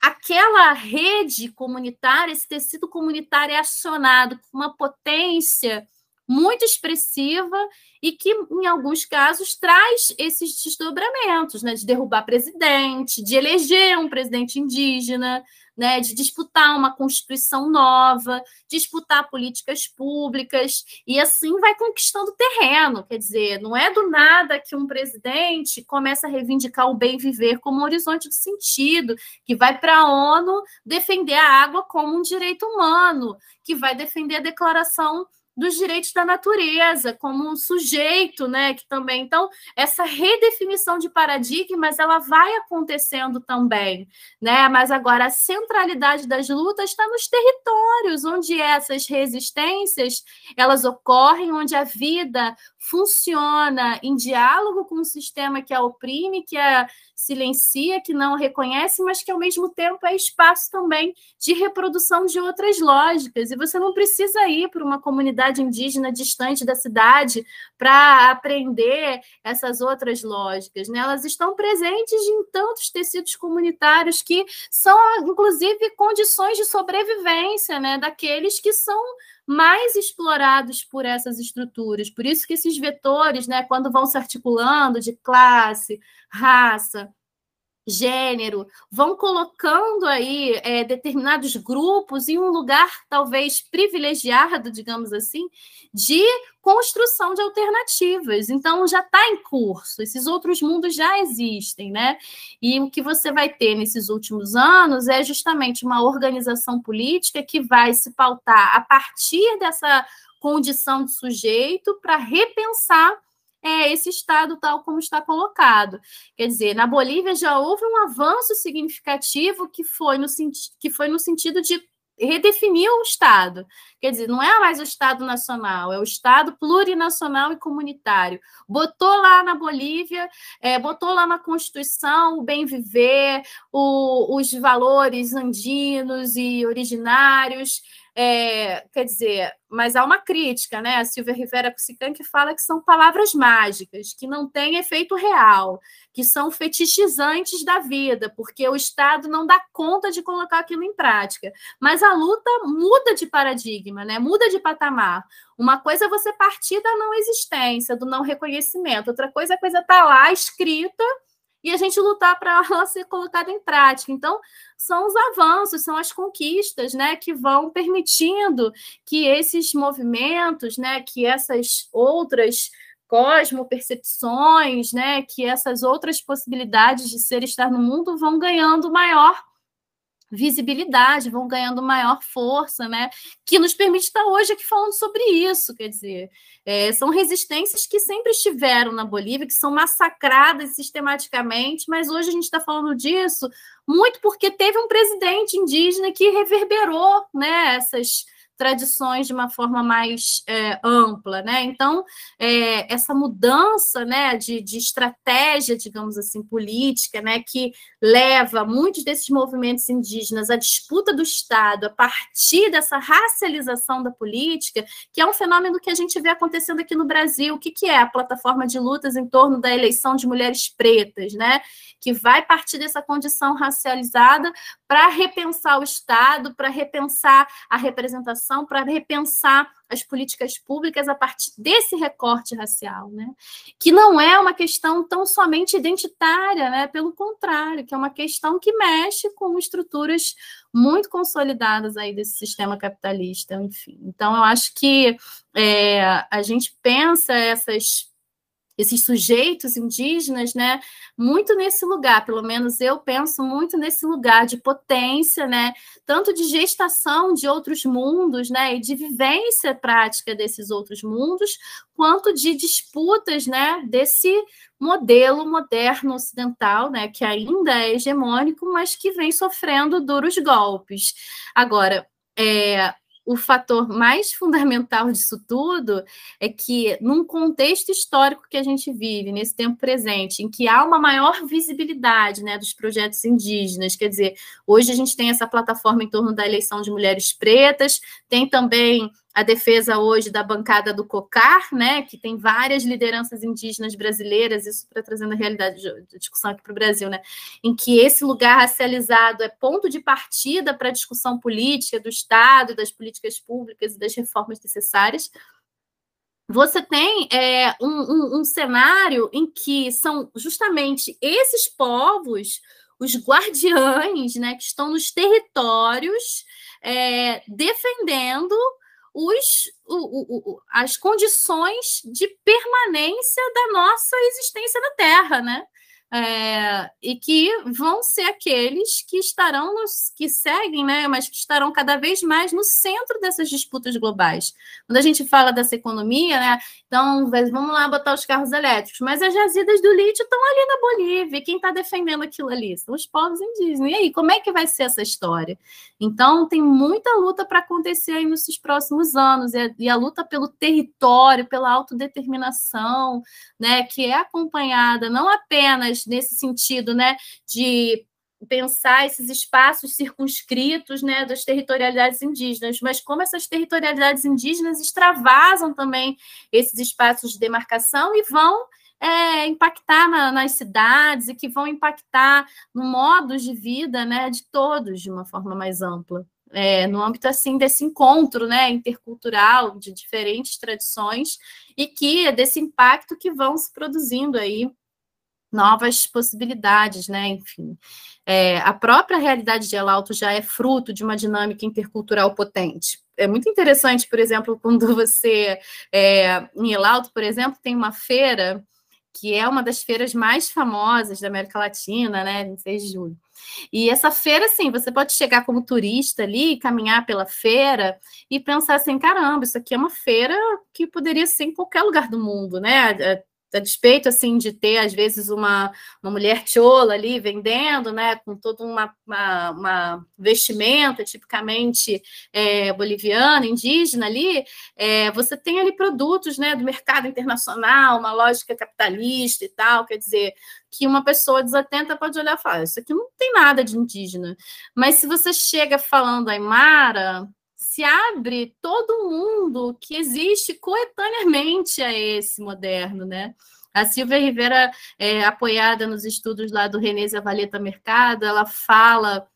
aquela rede comunitária, esse tecido comunitário é acionado com uma potência muito expressiva e que, em alguns casos, traz esses desdobramentos, né, de derrubar presidente, de eleger um presidente indígena, né, de disputar uma constituição nova, disputar políticas públicas, e assim vai conquistando terreno. Quer dizer, não é do nada que um presidente começa a reivindicar o bem viver como um horizonte de sentido, que vai para a ONU defender a água como um direito humano, que vai defender a declaração dos direitos da natureza como um sujeito, né, que também então essa redefinição de paradigmas ela vai acontecendo também, né? Mas agora a centralidade das lutas está nos territórios onde essas resistências elas ocorrem, onde a vida funciona em diálogo com o sistema que a oprime, que a silencia, que não reconhece, mas que ao mesmo tempo é espaço também de reprodução de outras lógicas. E você não precisa ir para uma comunidade indígena distante da cidade para aprender essas outras lógicas. Né? Elas estão presentes em tantos tecidos comunitários que são, inclusive, condições de sobrevivência né? daqueles que são mais explorados por essas estruturas. Por isso que esses vetores, né, quando vão se articulando de classe, raça, gênero, vão colocando aí é, determinados grupos em um lugar talvez privilegiado, digamos assim, de construção de alternativas. Então já está em curso, esses outros mundos já existem, né? E o que você vai ter nesses últimos anos é justamente uma organização política que vai se pautar a partir dessa condição de sujeito para repensar é esse Estado tal como está colocado. Quer dizer, na Bolívia já houve um avanço significativo que foi no, que foi no sentido de redefinir o Estado. Quer dizer, não é mais o Estado nacional, é o Estado plurinacional e comunitário. Botou lá na Bolívia, é, botou lá na Constituição o bem viver, o, os valores andinos e originários, é, quer dizer, mas há uma crítica, né? A Silvia Rivera Cusican que fala que são palavras mágicas, que não têm efeito real, que são fetichizantes da vida, porque o Estado não dá conta de colocar aquilo em prática. Mas a luta muda de paradigma, né? Muda de patamar. Uma coisa é você partir da não existência, do não reconhecimento, outra coisa é a coisa estar tá lá escrita e a gente lutar para <laughs> ela ser colocada em prática. Então, são os avanços, são as conquistas, né, que vão permitindo que esses movimentos, né, que essas outras cosmopercepções, né, que essas outras possibilidades de ser estar no mundo vão ganhando maior visibilidade, vão ganhando maior força, né? Que nos permite estar hoje aqui falando sobre isso. Quer dizer, é, são resistências que sempre estiveram na Bolívia, que são massacradas sistematicamente, mas hoje a gente está falando disso muito porque teve um presidente indígena que reverberou né, essas tradições de uma forma mais é, ampla, né? Então, é, essa mudança né, de, de, estratégia, digamos assim, política, né, que leva muitos desses movimentos indígenas à disputa do Estado a partir dessa racialização da política, que é um fenômeno que a gente vê acontecendo aqui no Brasil. O que, que é a plataforma de lutas em torno da eleição de mulheres pretas, né? Que vai partir dessa condição racializada para repensar o Estado, para repensar a representação, para repensar as políticas públicas a partir desse recorte racial, né? Que não é uma questão tão somente identitária, né? Pelo contrário, que é uma questão que mexe com estruturas muito consolidadas aí desse sistema capitalista, enfim. Então, eu acho que é, a gente pensa essas esses sujeitos indígenas, né, muito nesse lugar, pelo menos eu penso muito nesse lugar de potência, né, tanto de gestação de outros mundos, né, e de vivência prática desses outros mundos, quanto de disputas, né, desse modelo moderno ocidental, né, que ainda é hegemônico, mas que vem sofrendo duros golpes. Agora, é, o fator mais <laughs> fundamental disso tudo é que, num contexto histórico que a gente vive, nesse tempo presente, em que há uma maior visibilidade né, dos projetos indígenas, quer dizer, hoje a gente tem essa plataforma em torno da eleição de mulheres pretas, tem também a defesa hoje da bancada do COCAR, né, que tem várias lideranças indígenas brasileiras, isso para trazendo a realidade de discussão aqui para o Brasil, né, em que esse lugar racializado é ponto de partida para a discussão política do Estado, das políticas públicas e das reformas necessárias. Você tem é, um, um, um cenário em que são justamente esses povos os guardiães, né, que estão nos territórios é, defendendo os, o, o, as condições de permanência da nossa existência na Terra, né? É, e que vão ser aqueles que estarão nos que seguem, né, mas que estarão cada vez mais no centro dessas disputas globais. Quando a gente fala dessa economia, né, então vamos lá botar os carros elétricos, mas as jazidas do lítio estão ali na Bolívia, quem está defendendo aquilo ali são os povos indígenas. E aí, como é que vai ser essa história? Então, tem muita luta para acontecer aí nesses próximos anos, e a, e a luta pelo território, pela autodeterminação, né, que é acompanhada não apenas nesse sentido, né, de pensar esses espaços circunscritos né, das territorialidades indígenas, mas como essas territorialidades indígenas extravasam também esses espaços de demarcação e vão é, impactar na, nas cidades e que vão impactar no modo de vida né, de todos de uma forma mais ampla. É, no âmbito assim desse encontro né, intercultural de diferentes tradições e que desse impacto que vão se produzindo aí novas possibilidades, né? Enfim, é, a própria realidade de El Alto já é fruto de uma dinâmica intercultural potente. É muito interessante, por exemplo, <laughs> quando você é, em El Alto, por exemplo, tem uma feira que é uma das feiras mais famosas da América Latina, né? 26 de julho. E essa feira, assim, você pode chegar como turista ali, caminhar pela feira e pensar assim: caramba, isso aqui é uma feira que poderia ser em qualquer lugar do mundo, né? A despeito assim de ter às vezes uma, uma mulher chola ali vendendo, né, com toda uma, uma, uma vestimenta tipicamente é, boliviana, indígena ali, é, você tem ali produtos, né, do mercado internacional, uma lógica capitalista e tal, quer dizer que uma pessoa desatenta pode olhar e falar, isso aqui não tem nada de indígena, mas se você chega falando Aymara, se abre todo mundo que existe coetaneamente a esse moderno, né? A Silvia Rivera, é, apoiada nos estudos lá do René Zavaleta Mercado, ela fala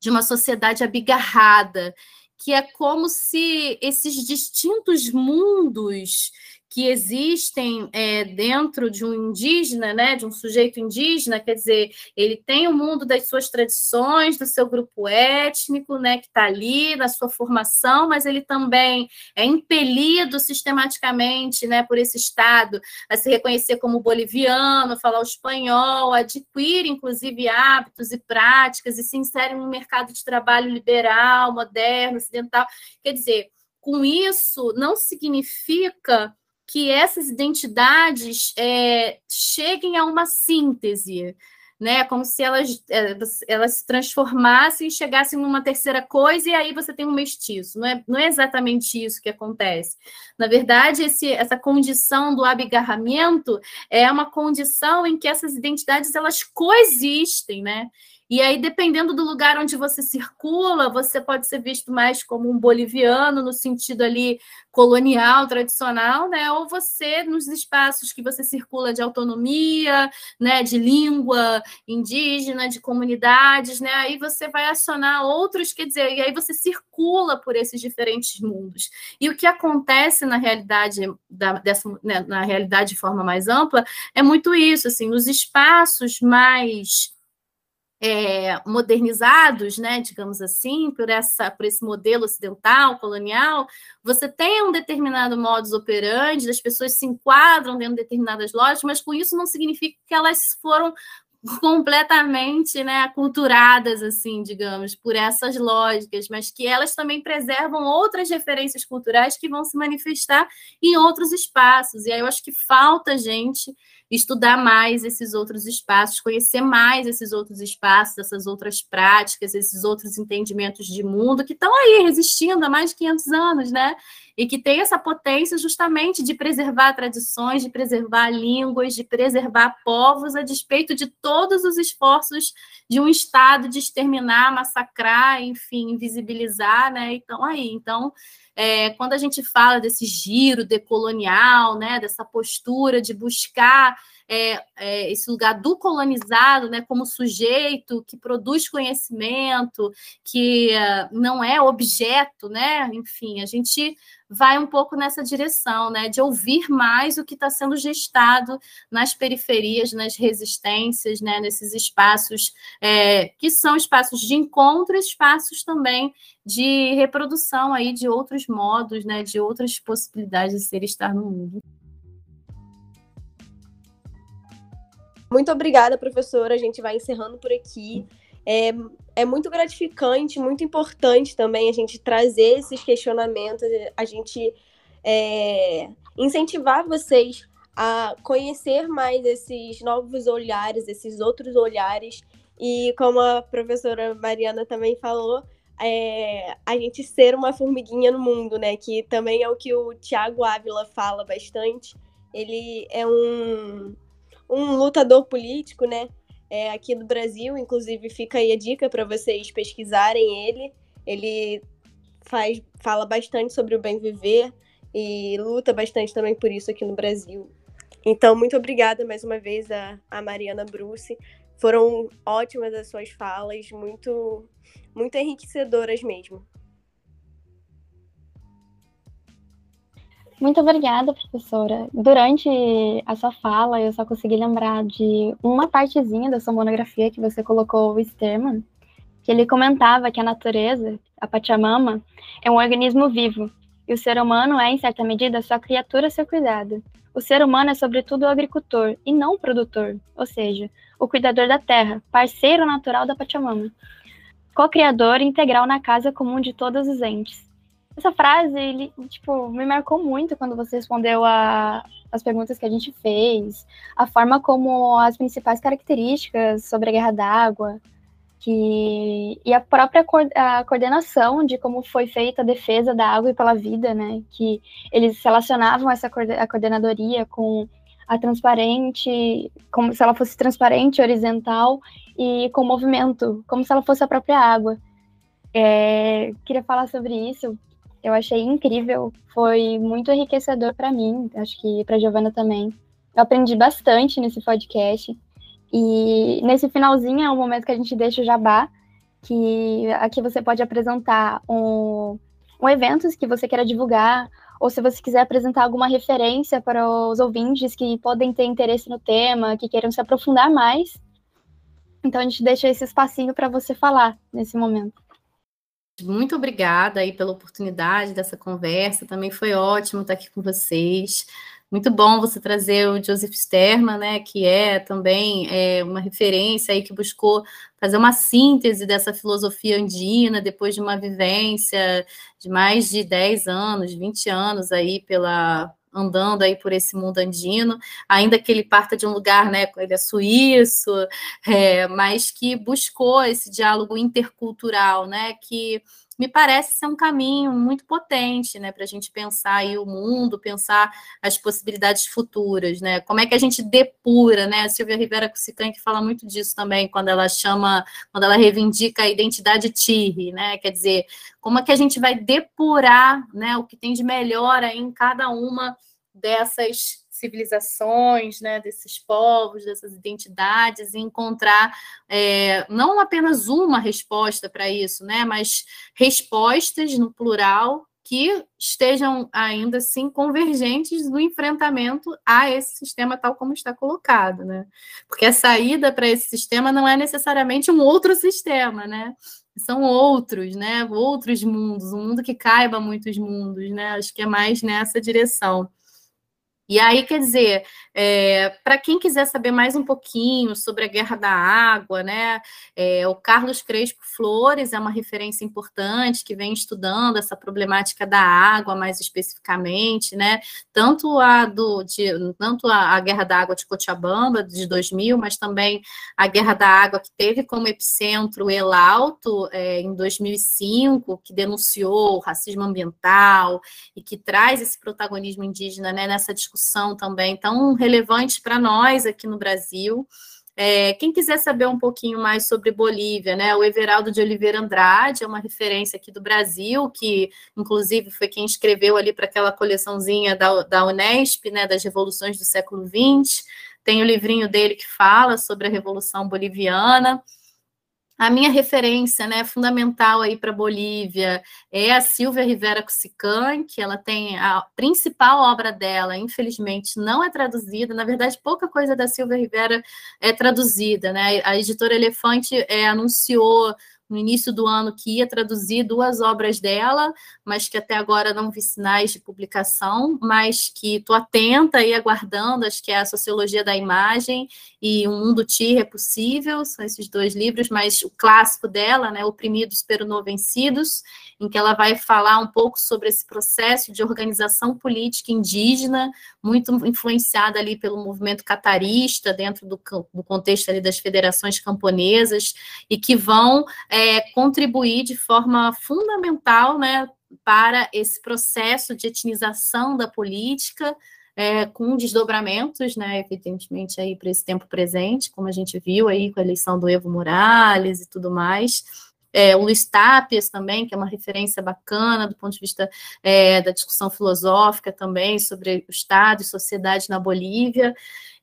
de uma sociedade abigarrada, que é como se esses distintos mundos que existem é, dentro de um indígena, né, de um sujeito indígena, quer dizer, ele tem o mundo das suas tradições, do seu grupo étnico, né, que está ali na sua formação, mas ele também é impelido sistematicamente, né, por esse Estado a se reconhecer como boliviano, falar o espanhol, adquire inclusive hábitos e práticas e se insere no mercado de trabalho liberal, moderno, ocidental. Quer dizer, com isso não significa que essas identidades é, cheguem a uma síntese, né? Como se elas, é, elas se transformassem e chegassem numa terceira coisa, e aí você tem um mestiço. Não é, não é exatamente isso que acontece. Na verdade, esse, essa condição do abigarramento é uma condição em que essas identidades elas coexistem, né? E aí, dependendo do lugar onde você circula, você pode ser visto mais como um boliviano, no sentido ali colonial, tradicional, né? Ou você, nos espaços que você circula de autonomia, né? De língua indígena, de comunidades, né? Aí você vai acionar outros, quer dizer, e aí você circula por esses diferentes mundos. E o que acontece na realidade, da, dessa, né, na realidade de forma mais ampla, é muito isso, assim, nos espaços mais é, modernizados, né, digamos assim, por, essa, por esse modelo ocidental, colonial, você tem um determinado modus operandi, as pessoas se enquadram dentro de determinadas lojas, mas com isso não significa que elas foram completamente né, aculturadas, assim, digamos, por essas lógicas, mas que elas também preservam outras referências culturais que vão se manifestar em outros espaços. E aí eu acho que falta gente estudar mais esses outros espaços, conhecer mais esses outros espaços, essas outras práticas, esses outros entendimentos de mundo que estão aí resistindo há mais de 500 anos, né? E que tem essa potência justamente de preservar tradições, de preservar línguas, de preservar povos, a despeito de todos os esforços de um Estado de exterminar, massacrar, enfim, invisibilizar, né? Então, aí. Então, é, quando a gente fala desse giro decolonial, né, dessa postura de buscar é, é, esse lugar do colonizado, né, como sujeito que produz conhecimento, que uh, não é objeto, né, enfim, a gente vai um pouco nessa direção, né, de ouvir mais o que está sendo gestado nas periferias, nas resistências, né, nesses espaços é, que são espaços de encontro, espaços também de reprodução aí de outros modos, né, de outras possibilidades de ser estar no mundo. Muito obrigada, professora. A gente vai encerrando por aqui. É, é muito gratificante, muito importante também a gente trazer esses questionamentos, a gente é, incentivar vocês a conhecer mais esses novos olhares, esses outros olhares. E como a professora Mariana também falou, é, a gente ser uma formiguinha no mundo, né? Que também é o que o Tiago Ávila fala bastante. Ele é um, um lutador político, né? É, aqui do Brasil, inclusive fica aí a dica para vocês pesquisarem ele. Ele faz, fala bastante sobre o bem viver e luta bastante também por isso aqui no Brasil. Então, muito obrigada mais uma vez a, a Mariana Bruce. Foram ótimas as suas falas, muito, muito enriquecedoras mesmo. Muito obrigada, professora. Durante a sua fala, eu só consegui lembrar de uma partezinha da sua monografia que você colocou o Sterman, que ele comentava que a natureza, a Pachamama, é um organismo vivo, e o ser humano é, em certa medida, sua criatura a cuidado. O ser humano é, sobretudo, o agricultor e não o produtor, ou seja, o cuidador da terra, parceiro natural da Pachamama, co-criador integral na casa comum de todos os entes. Essa frase, ele, tipo, me marcou muito quando você respondeu a, as perguntas que a gente fez, a forma como as principais características sobre a guerra d'água, que e a própria a coordenação de como foi feita a defesa da água e pela vida, né? Que eles relacionavam essa a coordenadoria com a transparente, como se ela fosse transparente, horizontal e com movimento, como se ela fosse a própria água. É, queria falar sobre isso. Eu achei incrível, foi muito enriquecedor para mim, acho que para Giovana também. Eu aprendi bastante nesse podcast. E nesse finalzinho é o momento que a gente deixa o jabá, que aqui você pode apresentar um, um evento que você queira divulgar, ou se você quiser apresentar alguma referência para os ouvintes que podem ter interesse no tema, que queiram se aprofundar mais. Então a gente deixa esse espacinho para você falar nesse momento. Muito obrigada aí pela oportunidade dessa conversa. Também foi ótimo estar aqui com vocês. Muito bom você trazer o Joseph Sterman, né, que é também é, uma referência aí que buscou fazer uma síntese dessa filosofia andina depois de uma vivência de mais de 10 anos, 20 anos aí pela andando aí por esse mundo andino, ainda que ele parta de um lugar, né, ele é suíço, é, mas que buscou esse diálogo intercultural, né, que me parece ser um caminho muito potente, né, para a gente pensar aí o mundo, pensar as possibilidades futuras, né? Como é que a gente depura, né? A Silvia Rivera Cusican que fala muito disso também, quando ela chama, quando ela reivindica a identidade TIRI, né? Quer dizer, como é que a gente vai depurar, né, o que tem de melhor aí em cada uma dessas civilizações, né, desses povos, dessas identidades, e encontrar é, não apenas uma resposta para isso, né, mas respostas no plural que estejam ainda assim convergentes no enfrentamento a esse sistema tal como está colocado, né? Porque a saída para esse sistema não é necessariamente um outro sistema, né? São outros, né? Outros mundos, um mundo que caiba muitos mundos, né? Acho que é mais nessa direção. E aí, quer dizer, é, para quem quiser saber mais um pouquinho sobre a Guerra da Água, né, é, o Carlos Crespo Flores é uma referência importante que vem estudando essa problemática da água mais especificamente, né, tanto a do de, tanto a, a Guerra da Água de Cochabamba de 2000, mas também a Guerra da Água que teve como epicentro El Alto é, em 2005, que denunciou o racismo ambiental e que traz esse protagonismo indígena né, nessa discussão discussão também tão relevante para nós aqui no Brasil. É, quem quiser saber um pouquinho mais sobre Bolívia, né? O Everaldo de Oliveira Andrade é uma referência aqui do Brasil, que inclusive foi quem escreveu ali para aquela coleçãozinha da, da Unesp, né? Das revoluções do século XX. Tem o livrinho dele que fala sobre a Revolução Boliviana. A minha referência, né, fundamental aí para Bolívia é a Silvia Rivera Cusican, que ela tem a principal obra dela, infelizmente, não é traduzida. Na verdade, pouca coisa da Silvia Rivera é traduzida, né? A editora Elefante é, anunciou no início do ano que ia traduzir duas obras dela, mas que até agora não vi sinais de publicação, mas que estou atenta e aguardando, acho que é a Sociologia da Imagem e O Mundo Tir é Possível, são esses dois livros, mas o clássico dela, né, Oprimidos pero não vencidos, em que ela vai falar um pouco sobre esse processo de organização política indígena, muito influenciada ali pelo movimento catarista, dentro do, do contexto ali das federações camponesas, e que vão é, contribuir de forma fundamental né, para esse processo de etnização da política, é, com desdobramentos, né, evidentemente, aí para esse tempo presente, como a gente viu aí com a eleição do Evo Morales e tudo mais. É, o Luiz Tapias também, que é uma referência bacana do ponto de vista é, da discussão filosófica também sobre o Estado e sociedade na Bolívia.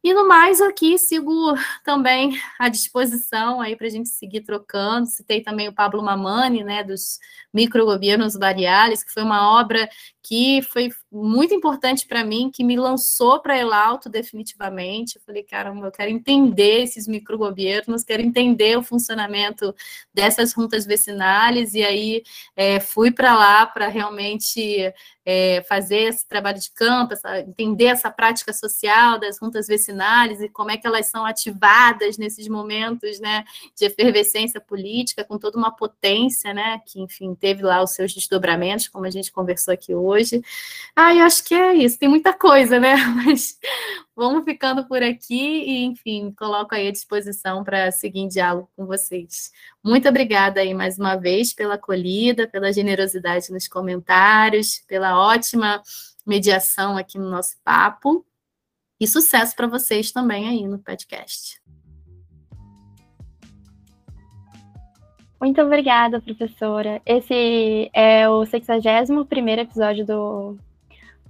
E no mais, aqui sigo também à disposição aí para a gente seguir trocando. Citei também o Pablo Mamani, né, dos microgovernos variáveis, que foi uma obra que foi muito importante para mim, que me lançou para Elalto definitivamente. Eu falei, caramba, eu quero entender esses microgovernos, quero entender o funcionamento dessas juntas vecinais, e aí é, fui para lá para realmente é, fazer esse trabalho de campo, essa, entender essa prática social das juntas vecinais e como é que elas são ativadas nesses momentos né, de efervescência política, com toda uma potência, né, que, enfim, teve lá os seus desdobramentos, como a gente conversou aqui hoje. Ah, eu acho que é isso, tem muita coisa, né? <laughs> Mas vamos ficando por aqui e, enfim, coloco aí à disposição para seguir em diálogo com vocês. Muito obrigada aí mais uma vez pela acolhida, pela generosidade nos comentários, pela ótima mediação aqui no nosso papo. E sucesso para vocês também aí no podcast. Muito obrigada, professora. Esse é o 61 episódio do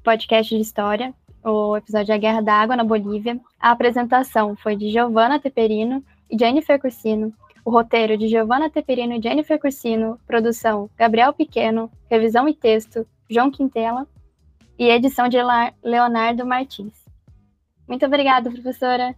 podcast de História, o episódio A Guerra da Água na Bolívia. A apresentação foi de Giovanna Teperino e Jennifer Cursino. O roteiro de Giovanna Teperino e Jennifer Cursino. Produção Gabriel Pequeno. Revisão e texto João Quintela. E edição de Leonardo Martins. Muito obrigada, professora.